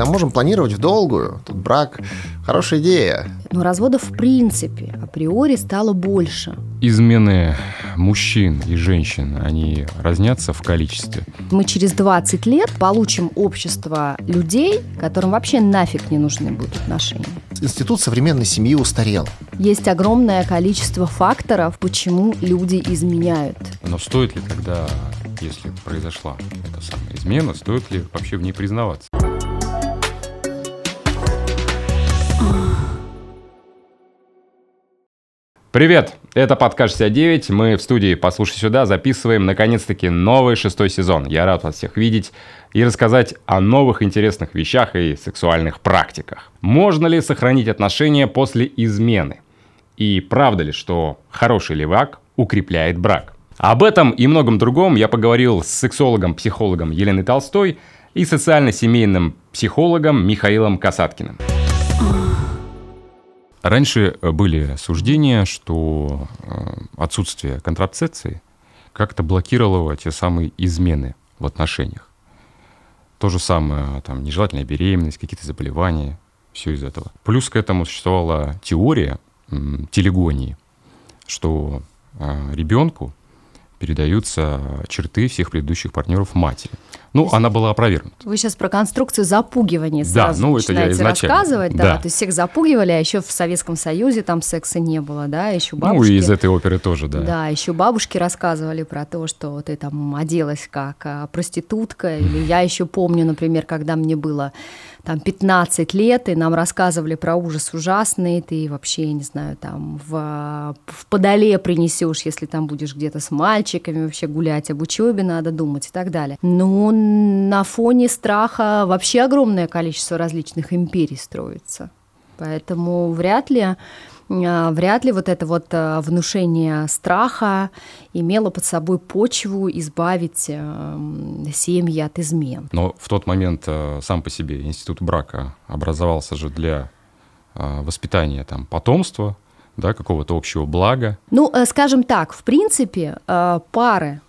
Тогда можем планировать в долгую. Тут брак – хорошая идея. Но разводов в принципе априори стало больше. Измены мужчин и женщин, они разнятся в количестве? Мы через 20 лет получим общество людей, которым вообще нафиг не нужны будут отношения. Институт современной семьи устарел. Есть огромное количество факторов, почему люди изменяют. Но стоит ли тогда, если произошла эта самая измена, стоит ли вообще в ней признаваться? Привет! Это подкаст 69. Мы в студии «Послушай сюда» записываем, наконец-таки, новый шестой сезон. Я рад вас всех видеть и рассказать о новых интересных вещах и сексуальных практиках. Можно ли сохранить отношения после измены? И правда ли, что хороший левак укрепляет брак? Об этом и многом другом я поговорил с сексологом-психологом Еленой Толстой и социально-семейным психологом Михаилом Касаткиным. Раньше э, были суждения, что э, отсутствие контрацепции как-то блокировало те самые измены в отношениях. То же самое, там, нежелательная беременность, какие-то заболевания, все из этого. Плюс к этому существовала теория телегонии, что э, ребенку передаются черты всех предыдущих партнеров матери. Ну, есть, она была опровергнута. Вы сейчас про конструкцию запугивания сразу да, ну, это я изначально. рассказывать. Да. да, то есть всех запугивали, а еще в Советском Союзе там секса не было, да, еще бабушки... Ну, и из этой оперы тоже, да. Да, еще бабушки рассказывали про то, что ты там оделась как а, проститутка, или я еще помню, например, когда мне было там 15 лет, и нам рассказывали про ужас ужасный, ты вообще, не знаю, там в, в подоле принесешь, если там будешь где-то с мальчиками вообще гулять, об учебе надо думать и так далее. Но на фоне страха вообще огромное количество различных империй строится. Поэтому вряд ли вряд ли вот это вот а, внушение страха имело под собой почву избавить эм, семьи от измен. Но в тот момент э, сам по себе институт брака образовался же для э, воспитания там, потомства, да, какого-то общего блага. Ну, э, скажем так, в принципе, пары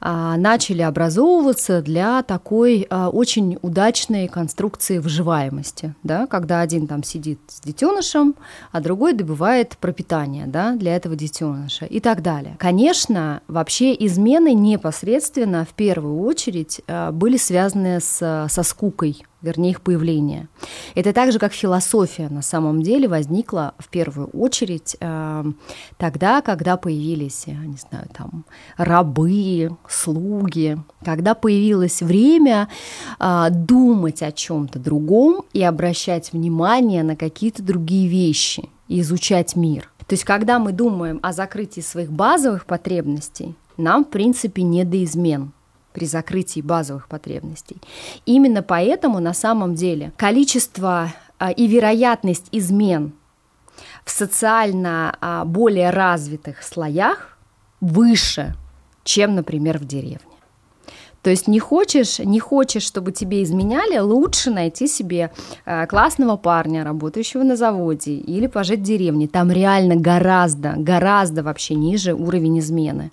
начали образовываться для такой а, очень удачной конструкции выживаемости, да, когда один там сидит с детенышем, а другой добывает пропитание да, для этого детеныша и так далее. Конечно, вообще измены непосредственно в первую очередь а, были связаны с, со скукой вернее их появление. Это так же, как философия на самом деле возникла в первую очередь э, тогда, когда появились, я не знаю, там рабы, слуги, когда появилось время э, думать о чем-то другом и обращать внимание на какие-то другие вещи изучать мир. То есть, когда мы думаем о закрытии своих базовых потребностей, нам, в принципе, не до измен при закрытии базовых потребностей. Именно поэтому на самом деле количество а, и вероятность измен в социально а, более развитых слоях выше, чем, например, в деревне. То есть не хочешь, не хочешь, чтобы тебе изменяли, лучше найти себе э, классного парня, работающего на заводе, или пожить в деревне. Там реально гораздо, гораздо вообще ниже уровень измены.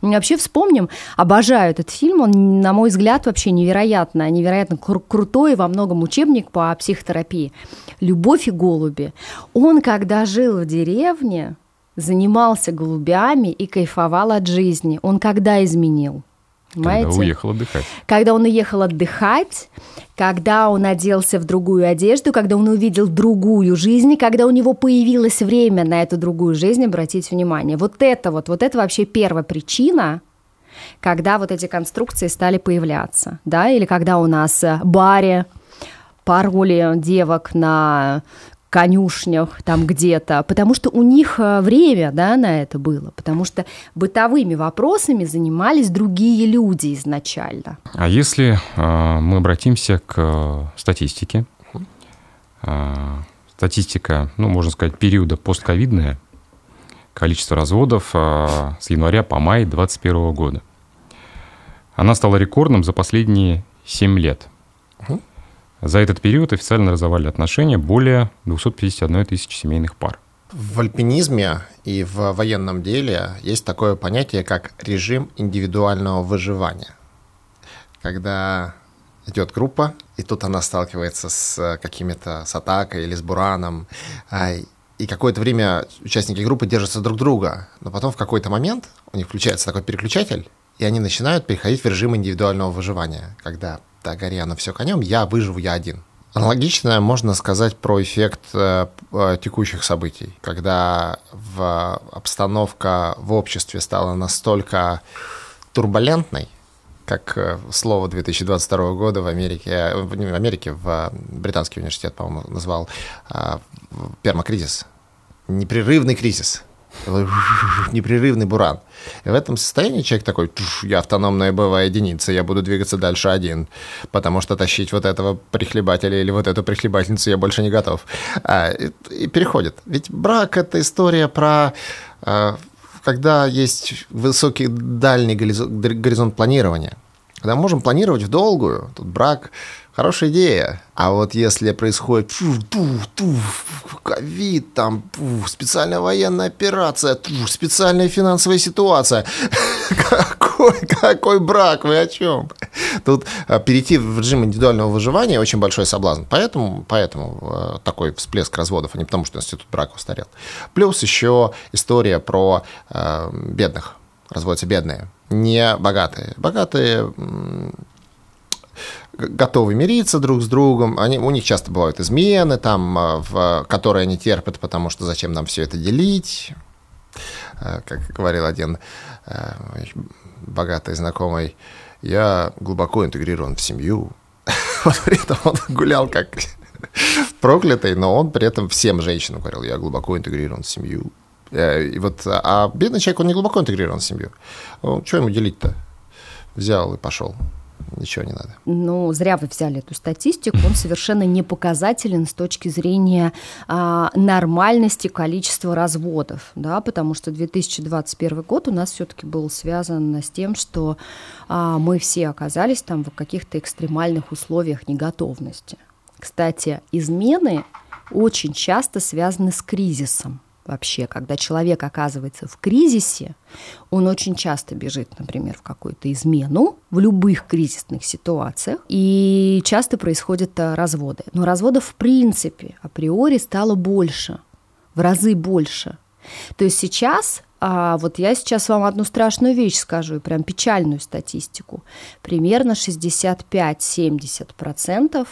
Вообще вспомним, обожаю этот фильм, он, на мой взгляд, вообще невероятно, невероятно кру- крутой, во многом учебник по психотерапии. «Любовь и голуби». Он, когда жил в деревне, занимался голубями и кайфовал от жизни. Он когда изменил? Понимаете? Когда уехал отдыхать. Когда он уехал отдыхать, когда он оделся в другую одежду, когда он увидел другую жизнь, когда у него появилось время на эту другую жизнь обратить внимание. Вот это вот, вот это вообще первая причина, когда вот эти конструкции стали появляться, да, или когда у нас в баре пароли девок на конюшнях там где-то, потому что у них э, время да, на это было, потому что бытовыми вопросами занимались другие люди изначально. А если э, мы обратимся к э, статистике, э, статистика, ну, можно сказать, периода постковидная, количество разводов э, с января по май 2021 года. Она стала рекордным за последние 7 лет – за этот период официально разорвали отношения более 251 тысячи семейных пар. В альпинизме и в военном деле есть такое понятие, как режим индивидуального выживания. Когда идет группа, и тут она сталкивается с э, какими-то, с атакой или с бураном, а, и какое-то время участники группы держатся друг друга, но потом в какой-то момент у них включается такой переключатель, и они начинают переходить в режим индивидуального выживания, когда да, гори оно все конем, я выживу, я один. Аналогично можно сказать про эффект э, э, текущих событий, когда в обстановка в обществе стала настолько турбулентной, как э, слово 2022 года в Америке, э, в Америке, в британский университет, по-моему, назвал э, пермакризис. Непрерывный кризис непрерывный буран. И в этом состоянии человек такой, я автономная боевая единица, я буду двигаться дальше один, потому что тащить вот этого прихлебателя или вот эту прихлебательницу я больше не готов. А, и, и переходит. Ведь брак — это история про а, когда есть высокий дальний горизонт планирования, когда мы можем планировать в долгую, тут брак Хорошая идея. А вот если происходит ковид, там специальная военная операция, специальная финансовая ситуация, какой, какой брак, вы о чем? Тут а, перейти в режим индивидуального выживания очень большой соблазн. Поэтому, поэтому а, такой всплеск разводов, а не потому, что институт брака устарел. Плюс еще история про э, бедных. Разводятся бедные, не богатые. Богатые готовы мириться друг с другом. Они, у них часто бывают измены, там, а, в, которые они терпят, потому что зачем нам все это делить. А, как говорил один а, богатый знакомый, я глубоко интегрирован в семью. Вот при этом он гулял как проклятый, но он при этом всем женщинам говорил, я глубоко интегрирован в семью. Э, и вот, а бедный человек, он не глубоко интегрирован в семью. Что ему делить-то? Взял и пошел ничего не надо. Ну, зря вы взяли эту статистику, он совершенно не показателен с точки зрения а, нормальности количества разводов, да, потому что 2021 год у нас все-таки был связан с тем, что а, мы все оказались там в каких-то экстремальных условиях неготовности. Кстати, измены очень часто связаны с кризисом вообще, когда человек оказывается в кризисе, он очень часто бежит, например, в какую-то измену в любых кризисных ситуациях, и часто происходят э, разводы. Но разводов в принципе априори стало больше, в разы больше. То есть сейчас а вот я сейчас вам одну страшную вещь скажу, и прям печальную статистику. Примерно 65-70%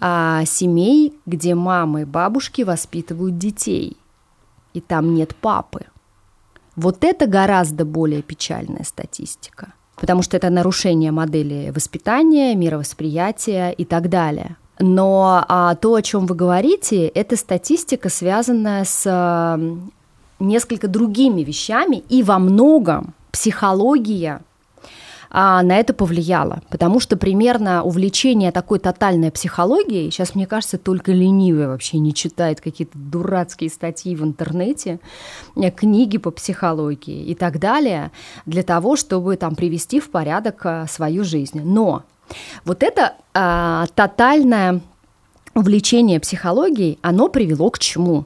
а, семей, где мамы и бабушки воспитывают детей и там нет папы. Вот это гораздо более печальная статистика, потому что это нарушение модели воспитания, мировосприятия и так далее. Но а, то, о чем вы говорите, это статистика, связанная с а, несколько другими вещами, и во многом психология а, на это повлияло. Потому что примерно увлечение такой тотальной психологией, сейчас, мне кажется, только ленивый вообще не читает какие-то дурацкие статьи в интернете, э, книги по психологии и так далее, для того, чтобы там привести в порядок а, свою жизнь. Но вот это а, тотальное увлечение психологией, оно привело к чему?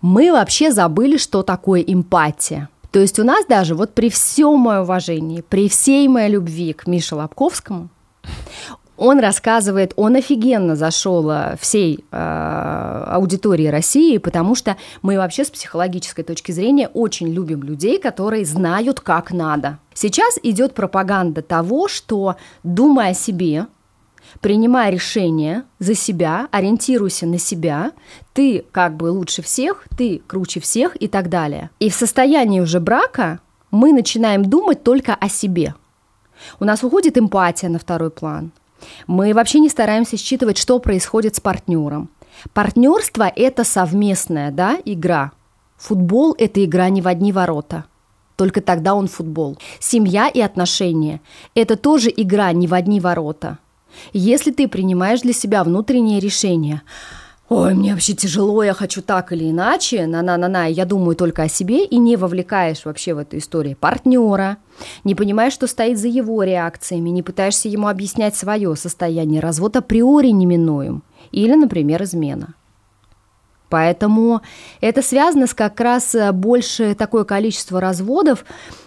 Мы вообще забыли, что такое эмпатия. То есть у нас даже вот при всем моем уважении, при всей моей любви к Мише Лобковскому, он рассказывает, он офигенно зашел э, всей э, аудитории России, потому что мы вообще с психологической точки зрения очень любим людей, которые знают, как надо. Сейчас идет пропаганда того, что думая о себе, принимая решение за себя, ориентируйся на себя, ты как бы лучше всех, ты круче всех и так далее. И в состоянии уже брака мы начинаем думать только о себе. У нас уходит эмпатия на второй план. Мы вообще не стараемся считывать, что происходит с партнером. Партнерство – это совместная да, игра. Футбол – это игра не в одни ворота. Только тогда он футбол. Семья и отношения – это тоже игра не в одни ворота. Если ты принимаешь для себя внутреннее решение, ой, мне вообще тяжело, я хочу так или иначе, на-на-на-на, я думаю только о себе, и не вовлекаешь вообще в эту историю партнера, не понимаешь, что стоит за его реакциями, не пытаешься ему объяснять свое состояние, развод априори неминуем, или, например, измена. Поэтому это связано с как раз э, больше такое количество разводов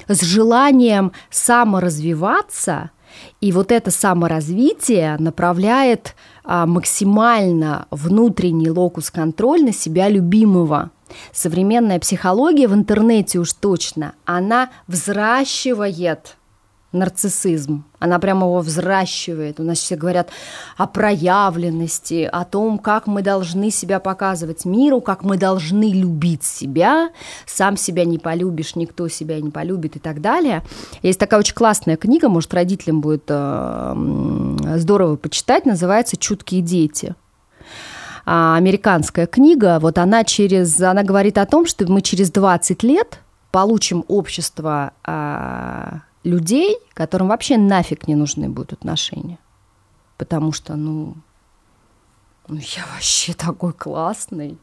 с желанием саморазвиваться – И вот это саморазвитие направляет а, максимально внутренний локус-контроль на себя любимого. Современная психология в интернете уж точно, она взращивает нарциссизм. Она прямо его взращивает. У нас все говорят о проявленности, о том, как мы должны себя показывать миру, как мы должны любить себя. Сам себя не полюбишь, никто себя не полюбит и так далее. Есть такая очень классная книга, может, родителям будет э, здорово почитать, называется «Чуткие дети» а, американская книга, вот она через, она говорит о том, что мы через 20 лет получим общество а, людей, которым вообще нафиг не нужны будут отношения. Потому что, ну, ну я вообще такой классный.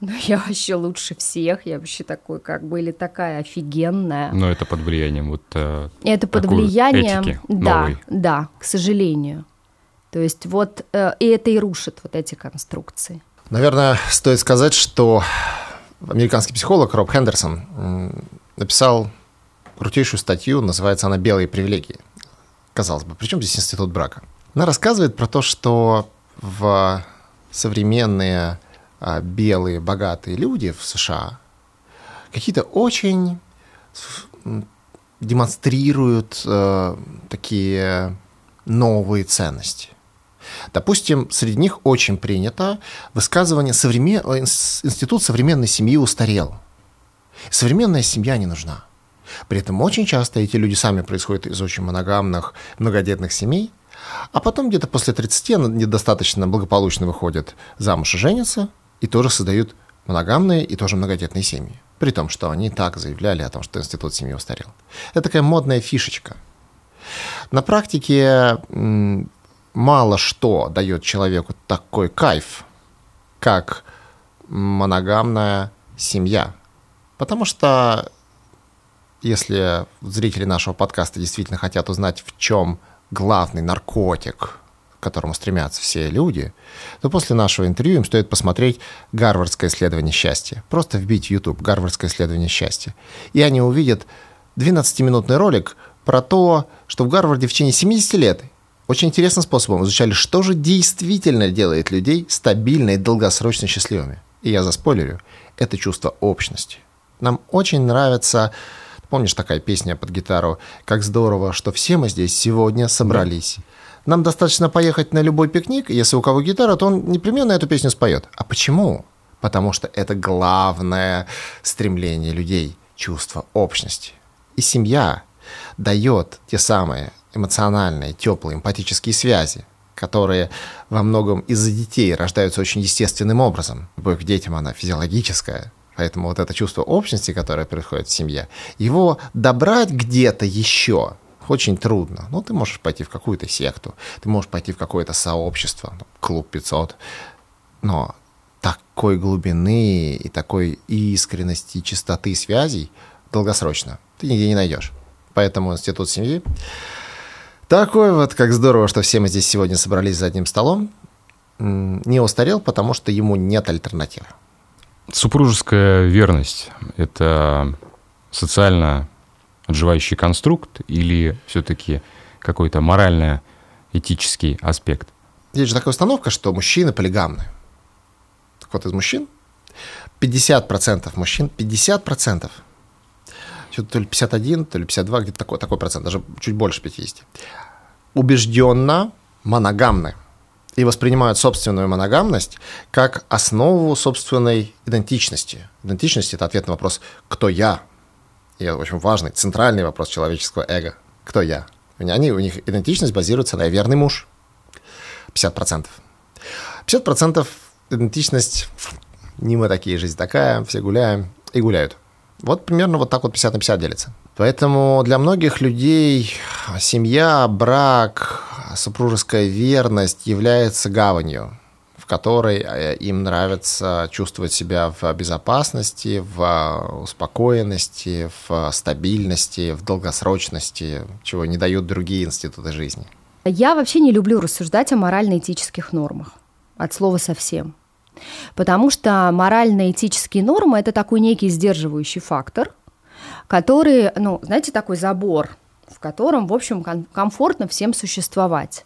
Ну, я вообще лучше всех, я вообще такой, как бы, или такая офигенная. Но это под влиянием вот э, Это под влиянием, этики да, новой. да, к сожалению. То есть вот, э, и это и рушит вот эти конструкции. Наверное, стоит сказать, что американский психолог Роб Хендерсон написал крутейшую статью, называется она «Белые привилегии». Казалось бы, при чем здесь институт брака? Она рассказывает про то, что в современные а, белые богатые люди в США какие-то очень демонстрируют э, такие новые ценности. Допустим, среди них очень принято высказывание современ... «Институт современной семьи устарел». Современная семья не нужна. При этом очень часто эти люди сами происходят из очень моногамных, многодетных семей, а потом где-то после 30 недостаточно благополучно выходят замуж и женятся, и тоже создают моногамные и тоже многодетные семьи. При том, что они так заявляли о том, что институт семьи устарел. Это такая модная фишечка. На практике мало что дает человеку такой кайф, как моногамная семья. Потому что если зрители нашего подкаста действительно хотят узнать, в чем главный наркотик, к которому стремятся все люди, то после нашего интервью им стоит посмотреть «Гарвардское исследование счастья». Просто вбить в YouTube «Гарвардское исследование счастья». И они увидят 12-минутный ролик про то, что в Гарварде в течение 70 лет очень интересным способом изучали, что же действительно делает людей стабильно и долгосрочно счастливыми. И я заспойлерю, это чувство общности. Нам очень нравится Помнишь такая песня под гитару «Как здорово, что все мы здесь сегодня собрались». Нам достаточно поехать на любой пикник, если у кого гитара, то он непременно эту песню споет. А почему? Потому что это главное стремление людей, чувство общности. И семья дает те самые эмоциональные, теплые, эмпатические связи, которые во многом из-за детей рождаются очень естественным образом. Любовь к детям, она физиологическая, Поэтому вот это чувство общности, которое происходит в семье, его добрать где-то еще очень трудно. Ну, ты можешь пойти в какую-то секту, ты можешь пойти в какое-то сообщество, клуб 500, но такой глубины и такой искренности, чистоты связей долгосрочно ты нигде не найдешь. Поэтому институт семьи такой вот, как здорово, что все мы здесь сегодня собрались за одним столом, не устарел, потому что ему нет альтернативы. Супружеская верность – это социально отживающий конструкт или все-таки какой-то морально-этический аспект? Есть же такая установка, что мужчины полигамны. Так вот, из мужчин 50% мужчин, 50%, что-то то ли 51, то ли 52, где-то такой, такой процент, даже чуть больше 50, убежденно моногамны и воспринимают собственную моногамность как основу собственной идентичности. Идентичность – это ответ на вопрос «кто я?». И это очень важный, центральный вопрос человеческого эго. «Кто я?». Они, у них идентичность базируется на «верный муж». 50%. 50% идентичность не мы такие, жизнь такая, все гуляем и гуляют. Вот примерно вот так вот 50 на 50 делится. Поэтому для многих людей семья, брак, супружеская верность является гаванью, в которой э, им нравится чувствовать себя в безопасности, в успокоенности, в стабильности, в долгосрочности, чего не дают другие институты жизни. Я вообще не люблю рассуждать о морально-этических нормах. От слова совсем. Потому что морально-этические нормы – это такой некий сдерживающий фактор, который, ну, знаете, такой забор – в котором, в общем, комфортно всем существовать.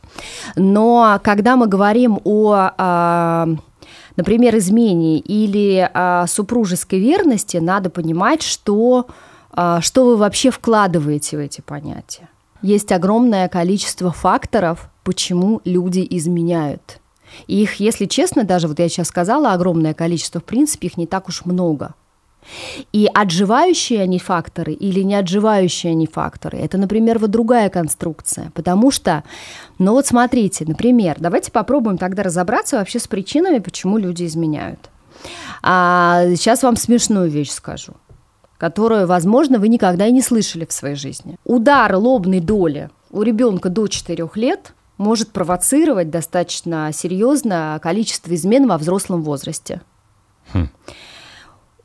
Но когда мы говорим о, а, например, измене или о супружеской верности, надо понимать, что, а, что вы вообще вкладываете в эти понятия. Есть огромное количество факторов, почему люди изменяют. И их, если честно, даже вот я сейчас сказала, огромное количество, в принципе, их не так уж много – и отживающие они факторы или не отживающие они факторы, это, например, вот другая конструкция. Потому что, ну вот смотрите, например, давайте попробуем тогда разобраться вообще с причинами, почему люди изменяют. А сейчас вам смешную вещь скажу которую, возможно, вы никогда и не слышали в своей жизни. Удар лобной доли у ребенка до 4 лет может провоцировать достаточно серьезное количество измен во взрослом возрасте. Хм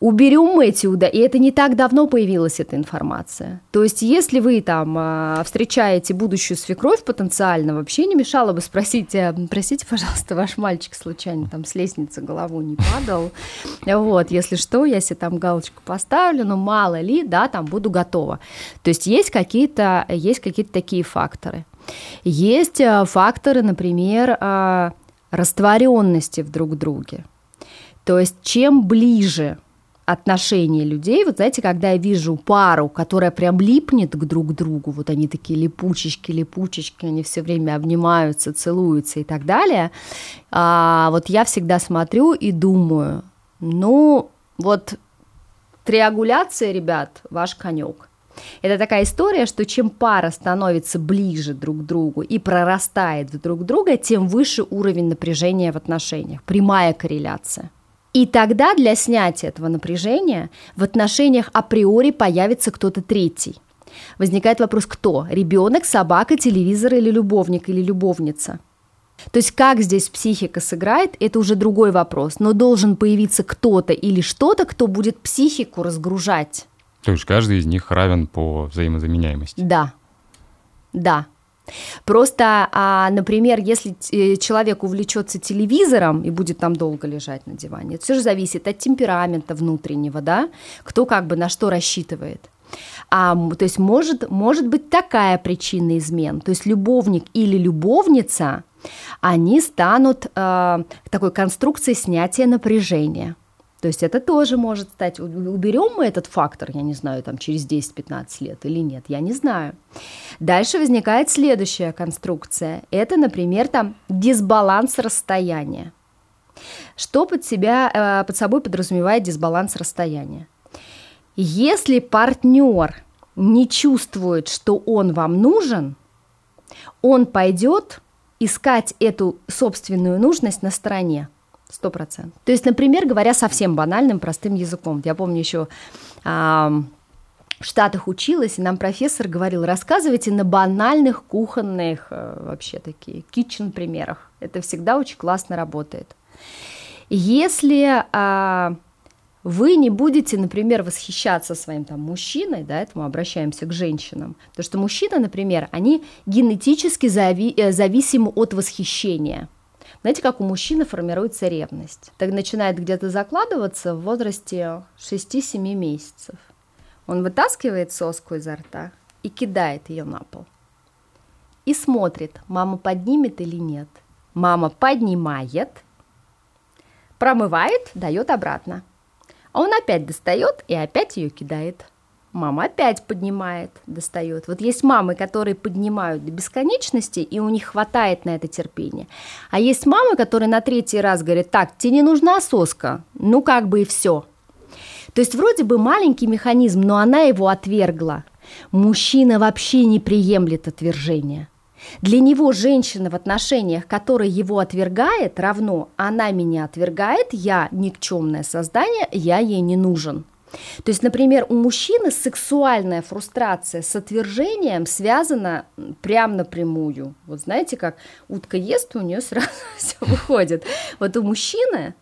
уберем эти удары, и это не так давно появилась эта информация. То есть, если вы там а, встречаете будущую свекровь потенциально, вообще не мешало бы спросить, «Э, простите, пожалуйста, ваш мальчик случайно там с лестницы голову не падал, вот, если что, я себе там галочку поставлю, но мало ли, да, там буду готова. То есть, есть какие-то, есть какие-то такие факторы. Есть э, факторы, например, а, растворенности в друг друге. То есть, чем ближе отношения людей. Вот знаете, когда я вижу пару, которая прям липнет к друг другу, вот они такие липучечки, липучечки, они все время обнимаются, целуются и так далее, а, вот я всегда смотрю и думаю, ну, вот триангуляция, ребят, ваш конек. Это такая история, что чем пара становится ближе друг к другу и прорастает в друг друга, тем выше уровень напряжения в отношениях. Прямая корреляция. И тогда для снятия этого напряжения в отношениях априори появится кто-то третий. Возникает вопрос, кто? Ребенок, собака, телевизор или любовник или любовница? То есть как здесь психика сыграет, это уже другой вопрос. Но должен появиться кто-то или что-то, кто будет психику разгружать. То есть каждый из них равен по взаимозаменяемости. Да. Да. Просто, а, например, если э, человек увлечется телевизором и будет там долго лежать на диване, это все же зависит от темперамента внутреннего, да, кто как бы на что рассчитывает. А, то есть может, может быть такая причина измен. То есть любовник или любовница, они станут э, такой конструкцией снятия напряжения. То есть это тоже может стать, уберем мы этот фактор, я не знаю, там через 10-15 лет или нет, я не знаю. Дальше возникает следующая конструкция. Это, например, там дисбаланс расстояния. Что под, себя, э, под собой подразумевает дисбаланс расстояния? Если партнер не чувствует, что он вам нужен, он пойдет искать эту собственную нужность на стороне. Сто процентов. То есть, например, говоря совсем банальным, простым языком. Я помню еще а, в Штатах училась, и нам профессор говорил, рассказывайте на банальных кухонных э, вообще такие kitchen примерах. Это всегда очень классно работает. Если а, вы не будете, например, восхищаться своим там мужчиной, да, это мы обращаемся к женщинам, потому что мужчины, например, они генетически зави- э, зависимы от восхищения – знаете, как у мужчины формируется ревность? Так начинает где-то закладываться в возрасте 6-7 месяцев. Он вытаскивает соску изо рта и кидает ее на пол. И смотрит, мама поднимет или нет. Мама поднимает, промывает, дает обратно. А он опять достает и опять ее кидает. Мама опять поднимает, достает. Вот есть мамы, которые поднимают до бесконечности, и у них хватает на это терпения. А есть мамы, которые на третий раз говорят, так, тебе не нужна соска, ну как бы и все. То есть вроде бы маленький механизм, но она его отвергла. Мужчина вообще не приемлет отвержения. Для него женщина в отношениях, которая его отвергает, равно она меня отвергает, я никчемное создание, я ей не нужен. То есть, например, у мужчины сексуальная фрустрация с отвержением связана прям напрямую. Вот знаете, как утка ест, у нее сразу все выходит. Вот у мужчины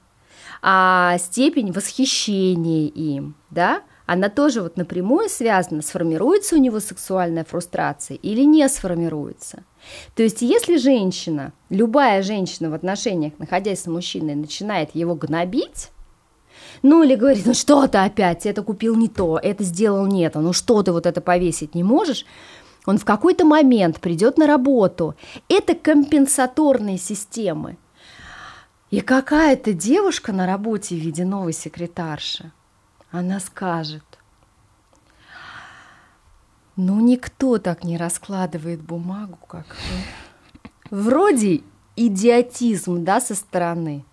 а степень восхищения им, да, она тоже вот напрямую связана, сформируется у него сексуальная фрустрация или не сформируется. То есть если женщина, любая женщина в отношениях, находясь с мужчиной, начинает его гнобить, ну или говорит, ну что ты опять, это купил не то, это сделал не то, ну что ты вот это повесить не можешь, он в какой-то момент придет на работу. Это компенсаторные системы. И какая-то девушка на работе в виде новой секретарши, она скажет, ну никто так не раскладывает бумагу, как вы. Вроде идиотизм, да, со стороны.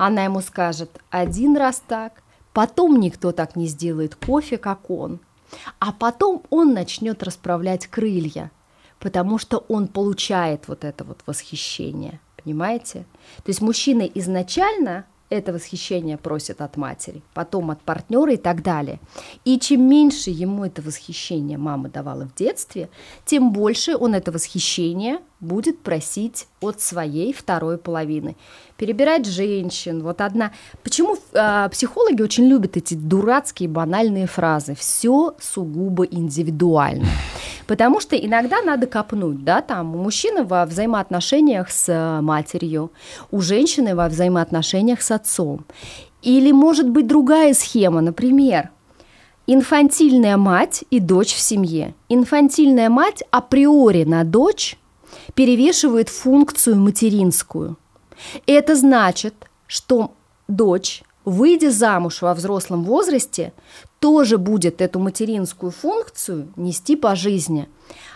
Она ему скажет один раз так, потом никто так не сделает кофе, как он. А потом он начнет расправлять крылья, потому что он получает вот это вот восхищение – Понимаете? То есть мужчина изначально это восхищение просит от матери, потом от партнера и так далее. И чем меньше ему это восхищение мама давала в детстве, тем больше он это восхищение будет просить от своей второй половины. Перебирать женщин. Вот одна. Почему э, психологи очень любят эти дурацкие банальные фразы? Все сугубо индивидуально. Потому что иногда надо копнуть, да, там у мужчины во взаимоотношениях с э, матерью, у женщины во взаимоотношениях с отцом. Или может быть другая схема, например, инфантильная мать и дочь в семье. Инфантильная мать априори на дочь перевешивает функцию материнскую. Это значит, что дочь, выйдя замуж во взрослом возрасте, тоже будет эту материнскую функцию нести по жизни.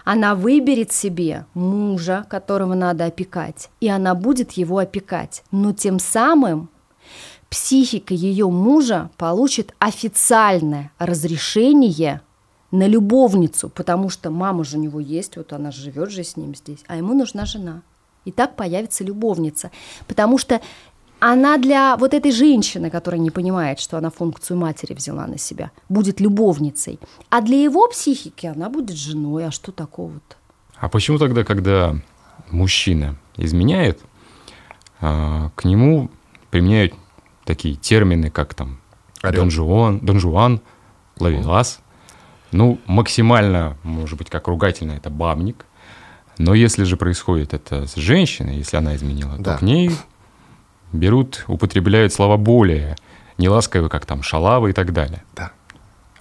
Она выберет себе мужа, которого надо опекать, и она будет его опекать. Но тем самым психика ее мужа получит официальное разрешение на любовницу, потому что мама же у него есть, вот она живет же с ним здесь, а ему нужна жена. И так появится любовница, потому что она для вот этой женщины, которая не понимает, что она функцию матери взяла на себя, будет любовницей. А для его психики она будет женой. А что такого-то? А почему тогда, когда мужчина изменяет, а, к нему применяют такие термины, как там Дон Жуан, Дон Жуан, Лавелас? Ну, максимально, может быть, как ругательно, это бабник. Но если же происходит это с женщиной, если она изменила, да. то к ней берут, употребляют слова более неласковые, как там шалавы и так далее. Да.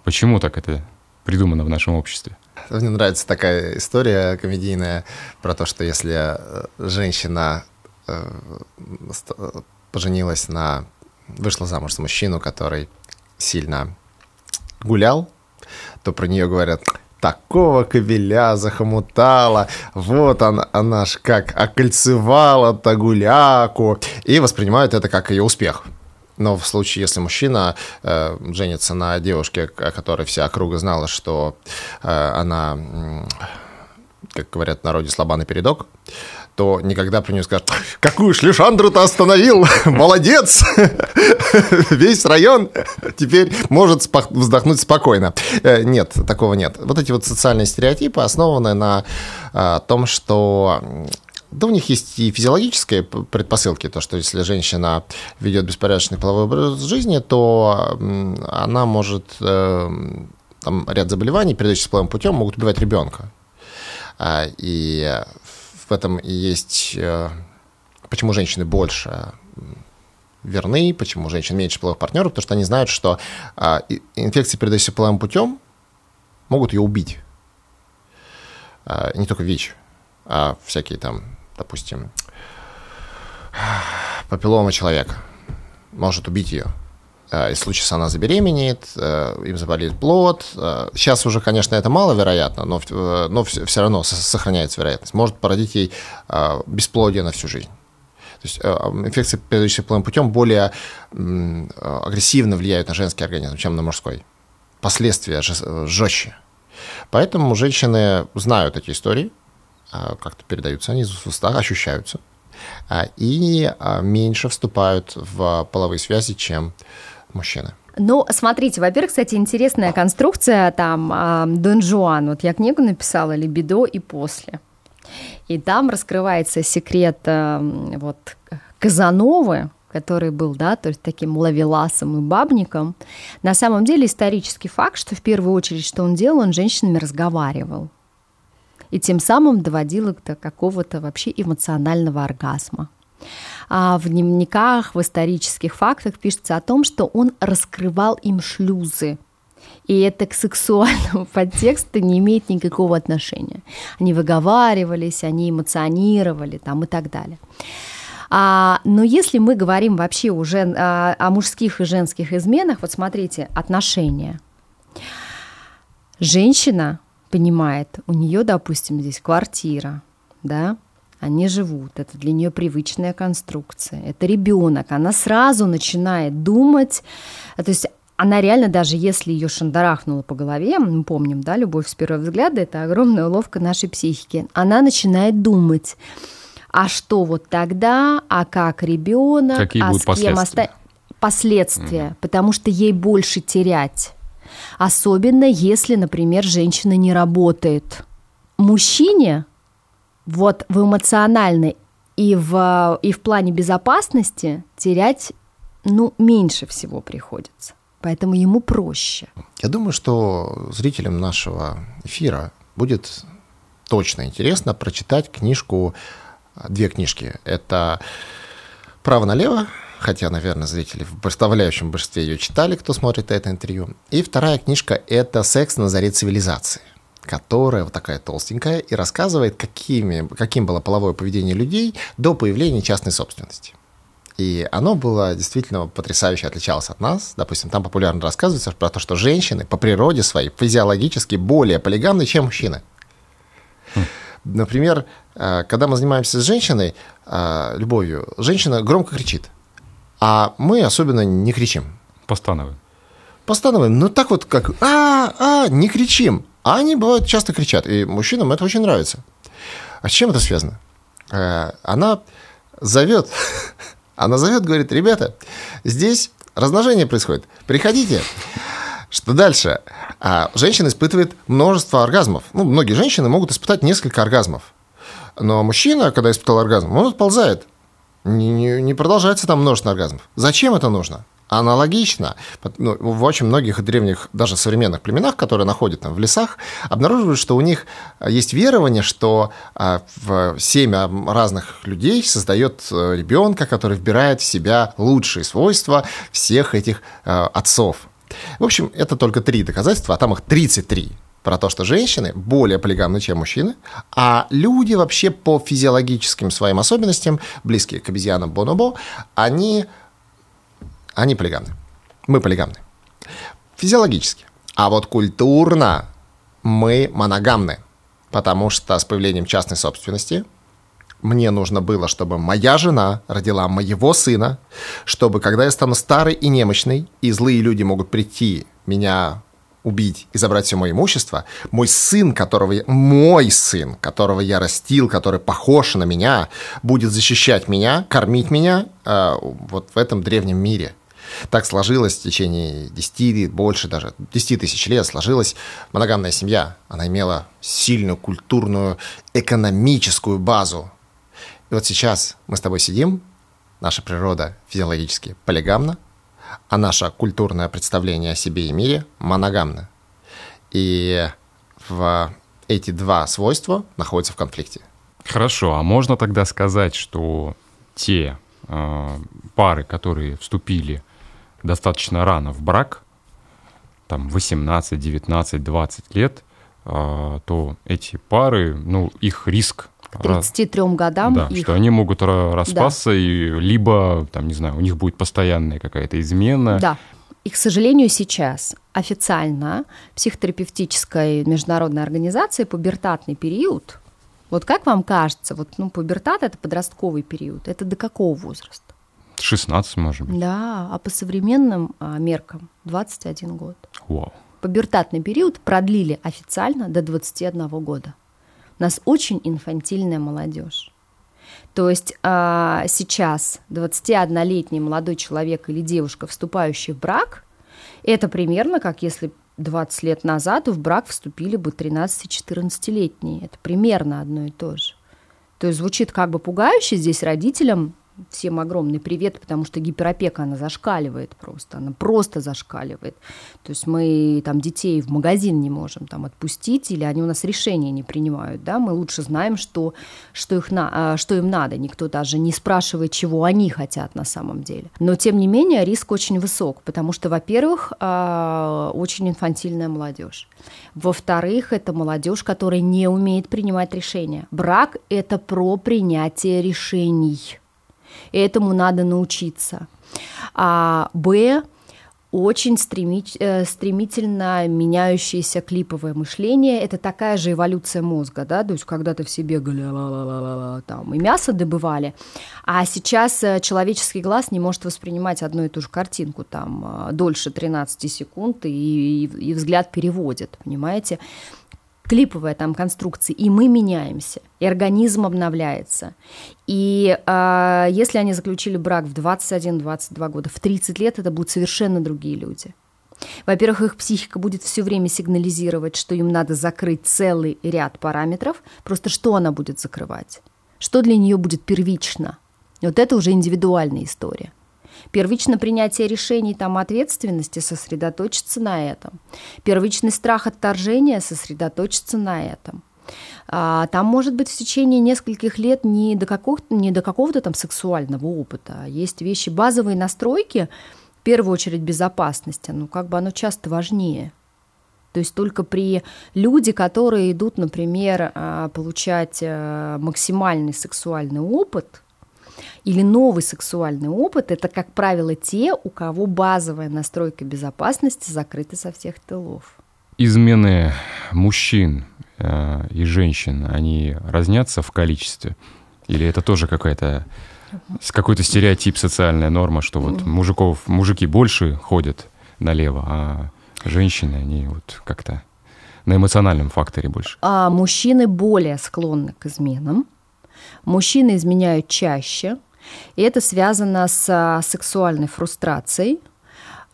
Почему так это придумано в нашем обществе? Мне нравится такая история комедийная про то, что если э, женщина э, поженилась на... вышла замуж за мужчину, который сильно гулял, то про нее говорят, такого кобеля захомутала, вот она, она ж как окольцевала тагуляку, и воспринимают это как ее успех. Но в случае, если мужчина э, женится на девушке, о которой вся округа знала, что э, она, как говорят в народе, слаба на передок, то никогда про нее скажут, какую шлюшандру ты остановил, молодец, весь район теперь может вздохнуть спокойно. Э, нет, такого нет. Вот эти вот социальные стереотипы основаны на а, том, что да, у них есть и физиологические предпосылки, то, что если женщина ведет беспорядочный половой образ жизни, то она может э, там, ряд заболеваний, передающихся половым путем, могут убивать ребенка. А, и этом и есть, э, почему женщины больше верны, почему женщин меньше половых партнеров, потому что они знают, что а, инфекции, передающиеся половым путем, могут ее убить. А, не только ВИЧ, а всякие там, допустим, папиллома человека может убить ее. Э, и в она забеременеет, э, им заболеет плод. Э, сейчас уже, конечно, это маловероятно, но, но все равно сохраняется вероятность. Может породить ей бесплодие на всю жизнь. То есть инфекции, передающиеся половым путем, более агрессивно влияют на женский организм, чем на мужской. Последствия жестче. Поэтому женщины знают эти истории, как-то передаются они в устах, ощущаются, и меньше вступают в половые связи, чем мужчины. Ну, смотрите, во-первых, кстати, интересная конструкция там э, Дон Жуан. Вот я книгу написала «Либидо и после». И там раскрывается секрет э, вот Казановы, который был, да, то есть таким лавеласом и бабником. На самом деле исторический факт, что в первую очередь, что он делал, он с женщинами разговаривал. И тем самым доводил их до какого-то вообще эмоционального оргазма. А в дневниках, в исторических фактах пишется о том, что он раскрывал им шлюзы. И это к сексуальному подтексту не имеет никакого отношения. Они выговаривались, они эмоционировали там и так далее. А, но если мы говорим вообще уже о, о мужских и женских изменах, вот смотрите, отношения. Женщина понимает, у нее, допустим, здесь квартира, да, они живут, это для нее привычная конструкция, это ребенок, она сразу начинает думать, то есть она реально, даже если ее шандарахнуло по голове, мы помним, да, любовь с первого взгляда, это огромная уловка нашей психики, она начинает думать, а что вот тогда, а как ребенок, Какие а будут с кем последствия? оста- Последствия, mm потому что ей больше терять. Особенно если, например, женщина не работает. Мужчине вот в эмоциональной и в, и в плане безопасности терять ну, меньше всего приходится. Поэтому ему проще. Я думаю, что зрителям нашего эфира будет точно интересно прочитать книжку две книжки. Это «Право налево», хотя, наверное, зрители в представляющем большинстве ее читали, кто смотрит это интервью. И вторая книжка – это «Секс на заре цивилизации», которая вот такая толстенькая и рассказывает, какими, каким было половое поведение людей до появления частной собственности. И оно было действительно потрясающе отличалось от нас. Допустим, там популярно рассказывается про то, что женщины по природе своей физиологически более полигамны, чем мужчины. Например, э, когда мы занимаемся с женщиной э, любовью, женщина громко кричит, а мы особенно не кричим. Постановим. Постановим, ну так вот как а, а, не кричим. А они бывают часто кричат, и мужчинам это очень нравится. А с чем это связано? Э, она зовет, она зовет, говорит, ребята, здесь размножение происходит, приходите. Что дальше? А женщина испытывает множество оргазмов. Ну, многие женщины могут испытать несколько оргазмов. Но мужчина, когда испытал оргазм, он отползает. Не, не, не продолжается там множество оргазмов. Зачем это нужно? Аналогично, ну, в очень многих древних, даже современных племенах, которые находят там в лесах, обнаруживают, что у них есть верование, что а, в семя разных людей создает э, ребенка, который вбирает в себя лучшие свойства всех этих а, отцов. В общем, это только три доказательства, а там их 33 про то, что женщины более полигамны, чем мужчины, а люди вообще по физиологическим своим особенностям, близкие к обезьянам бонобо, они, они полигамны. Мы полигамны. Физиологически. А вот культурно мы моногамны, потому что с появлением частной собственности мне нужно было, чтобы моя жена родила моего сына, чтобы когда я стану старой и немощной, и злые люди могут прийти меня убить и забрать все мое имущество, мой сын, которого я, мой сын, которого я растил, который похож на меня, будет защищать меня, кормить меня э, вот в этом древнем мире. Так сложилось в течение 10, больше даже 10 тысяч лет сложилась моногамная семья. Она имела сильную культурную, экономическую базу. И вот сейчас мы с тобой сидим, наша природа физиологически полигамна, а наше культурное представление о себе и мире моногамно. И в эти два свойства находятся в конфликте. Хорошо, а можно тогда сказать, что те э, пары, которые вступили достаточно рано в брак, там 18, 19, 20 лет, э, то эти пары, ну, их риск к 33 годам. Да, их... что они могут распасться, да. и либо, там, не знаю, у них будет постоянная какая-то измена. Да. И, к сожалению, сейчас официально психотерапевтической международной организации пубертатный период, вот как вам кажется, вот, ну, пубертат – это подростковый период, это до какого возраста? 16, может быть. Да, а по современным а, меркам 21 год. Вау. Пубертатный период продлили официально до 21 года. У нас очень инфантильная молодежь. То есть а, сейчас 21-летний молодой человек или девушка, вступающий в брак, это примерно как если 20 лет назад в брак вступили бы 13-14-летние. Это примерно одно и то же. То есть звучит как бы пугающе здесь родителям всем огромный привет, потому что гиперопека, она зашкаливает просто, она просто зашкаливает. То есть мы там детей в магазин не можем там отпустить, или они у нас решения не принимают, да, мы лучше знаем, что, что, их на, а, что им надо, никто даже не спрашивает, чего они хотят на самом деле. Но, тем не менее, риск очень высок, потому что, во-первых, а, очень инфантильная молодежь. Во-вторых, это молодежь, которая не умеет принимать решения. Брак – это про принятие решений и этому надо научиться. А Б очень стремить, э, стремительно меняющееся клиповое мышление. Это такая же эволюция мозга, да, то есть когда-то все бегали там, и мясо добывали, а сейчас э, человеческий глаз не может воспринимать одну и ту же картинку там э, дольше 13 секунд, и, и, и взгляд переводит, понимаете? Клиповая там конструкция, и мы меняемся, и организм обновляется. И э, если они заключили брак в 21-22 года, в 30 лет это будут совершенно другие люди. Во-первых, их психика будет все время сигнализировать, что им надо закрыть целый ряд параметров. Просто что она будет закрывать? Что для нее будет первично? Вот это уже индивидуальная история. Первично принятие решений, там ответственности сосредоточиться на этом. Первичный страх отторжения сосредоточиться на этом. А, там может быть в течение нескольких лет не до, какого-то, не до какого-то там сексуального опыта. А есть вещи, базовые настройки, в первую очередь безопасности, ну как бы оно часто важнее. То есть только при люди, которые идут, например, а, получать максимальный сексуальный опыт, или новый сексуальный опыт, это, как правило, те, у кого базовая настройка безопасности закрыта со всех тылов. Измены мужчин э, и женщин, они разнятся в количестве? Или это тоже какая-то какой-то стереотип, социальная норма, что вот мужиков, мужики больше ходят налево, а женщины, они вот как-то на эмоциональном факторе больше. А мужчины более склонны к изменам. Мужчины изменяют чаще, и это связано с а, сексуальной фрустрацией,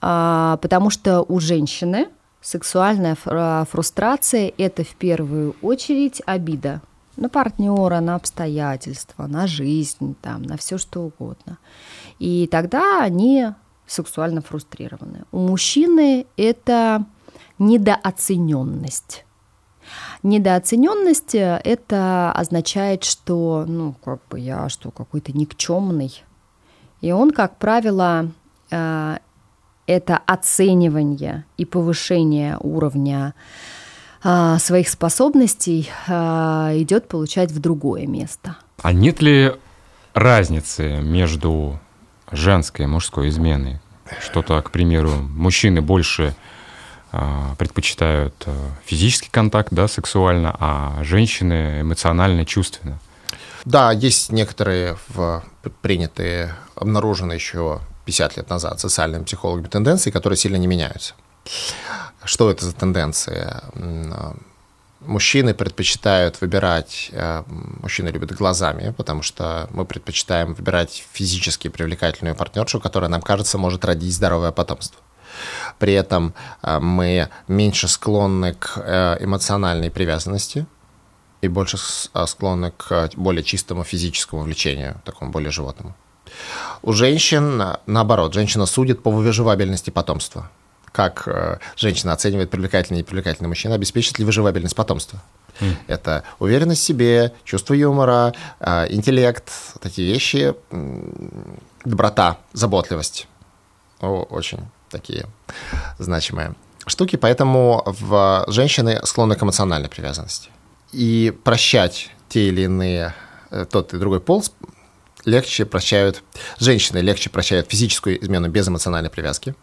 а, потому что у женщины сексуальная фрустрация – это в первую очередь обида на партнера, на обстоятельства, на жизнь, там, на все что угодно. И тогда они сексуально фрустрированы. У мужчины это недооцененность. Недооцененность э, это означает, что, ну, как бы я что, какой-то никчемный. И он, как правило, э, это оценивание и повышение уровня э, своих способностей идет получать в другое место. А нет ли разницы между женской и мужской изменой? Что-то, к примеру, мужчины больше а, предпочитают э, физический контакт, да, сексуально, а женщины эмоционально, чувственно. Да, есть некоторые в, принятые, обнаруженные еще 50 лет назад социальными психологами тенденции, которые сильно не меняются. Что это за тенденции? А, мужчины предпочитают выбирать, э, мужчины любят глазами, потому что мы предпочитаем выбирать физически привлекательную партнершу, которая нам кажется может родить здоровое потомство. При этом э, мы меньше склонны к э, эмоциональной привязанности и больше э, склонны к более чистому физическому влечению, такому более животному. У женщин, наоборот, женщина судит по выживабельности потомства. Как женщина оценивает привлекательный и непривлекательный мужчина, обеспечит ли выживабельность потомства. Mm. Это уверенность в себе, чувство юмора, интеллект, такие вещи, доброта, заботливость. О, очень такие значимые штуки, поэтому в женщины склонны к эмоциональной привязанности. И прощать те или иные, э, тот и другой пол легче прощают, женщины легче прощают физическую измену без эмоциональной привязки,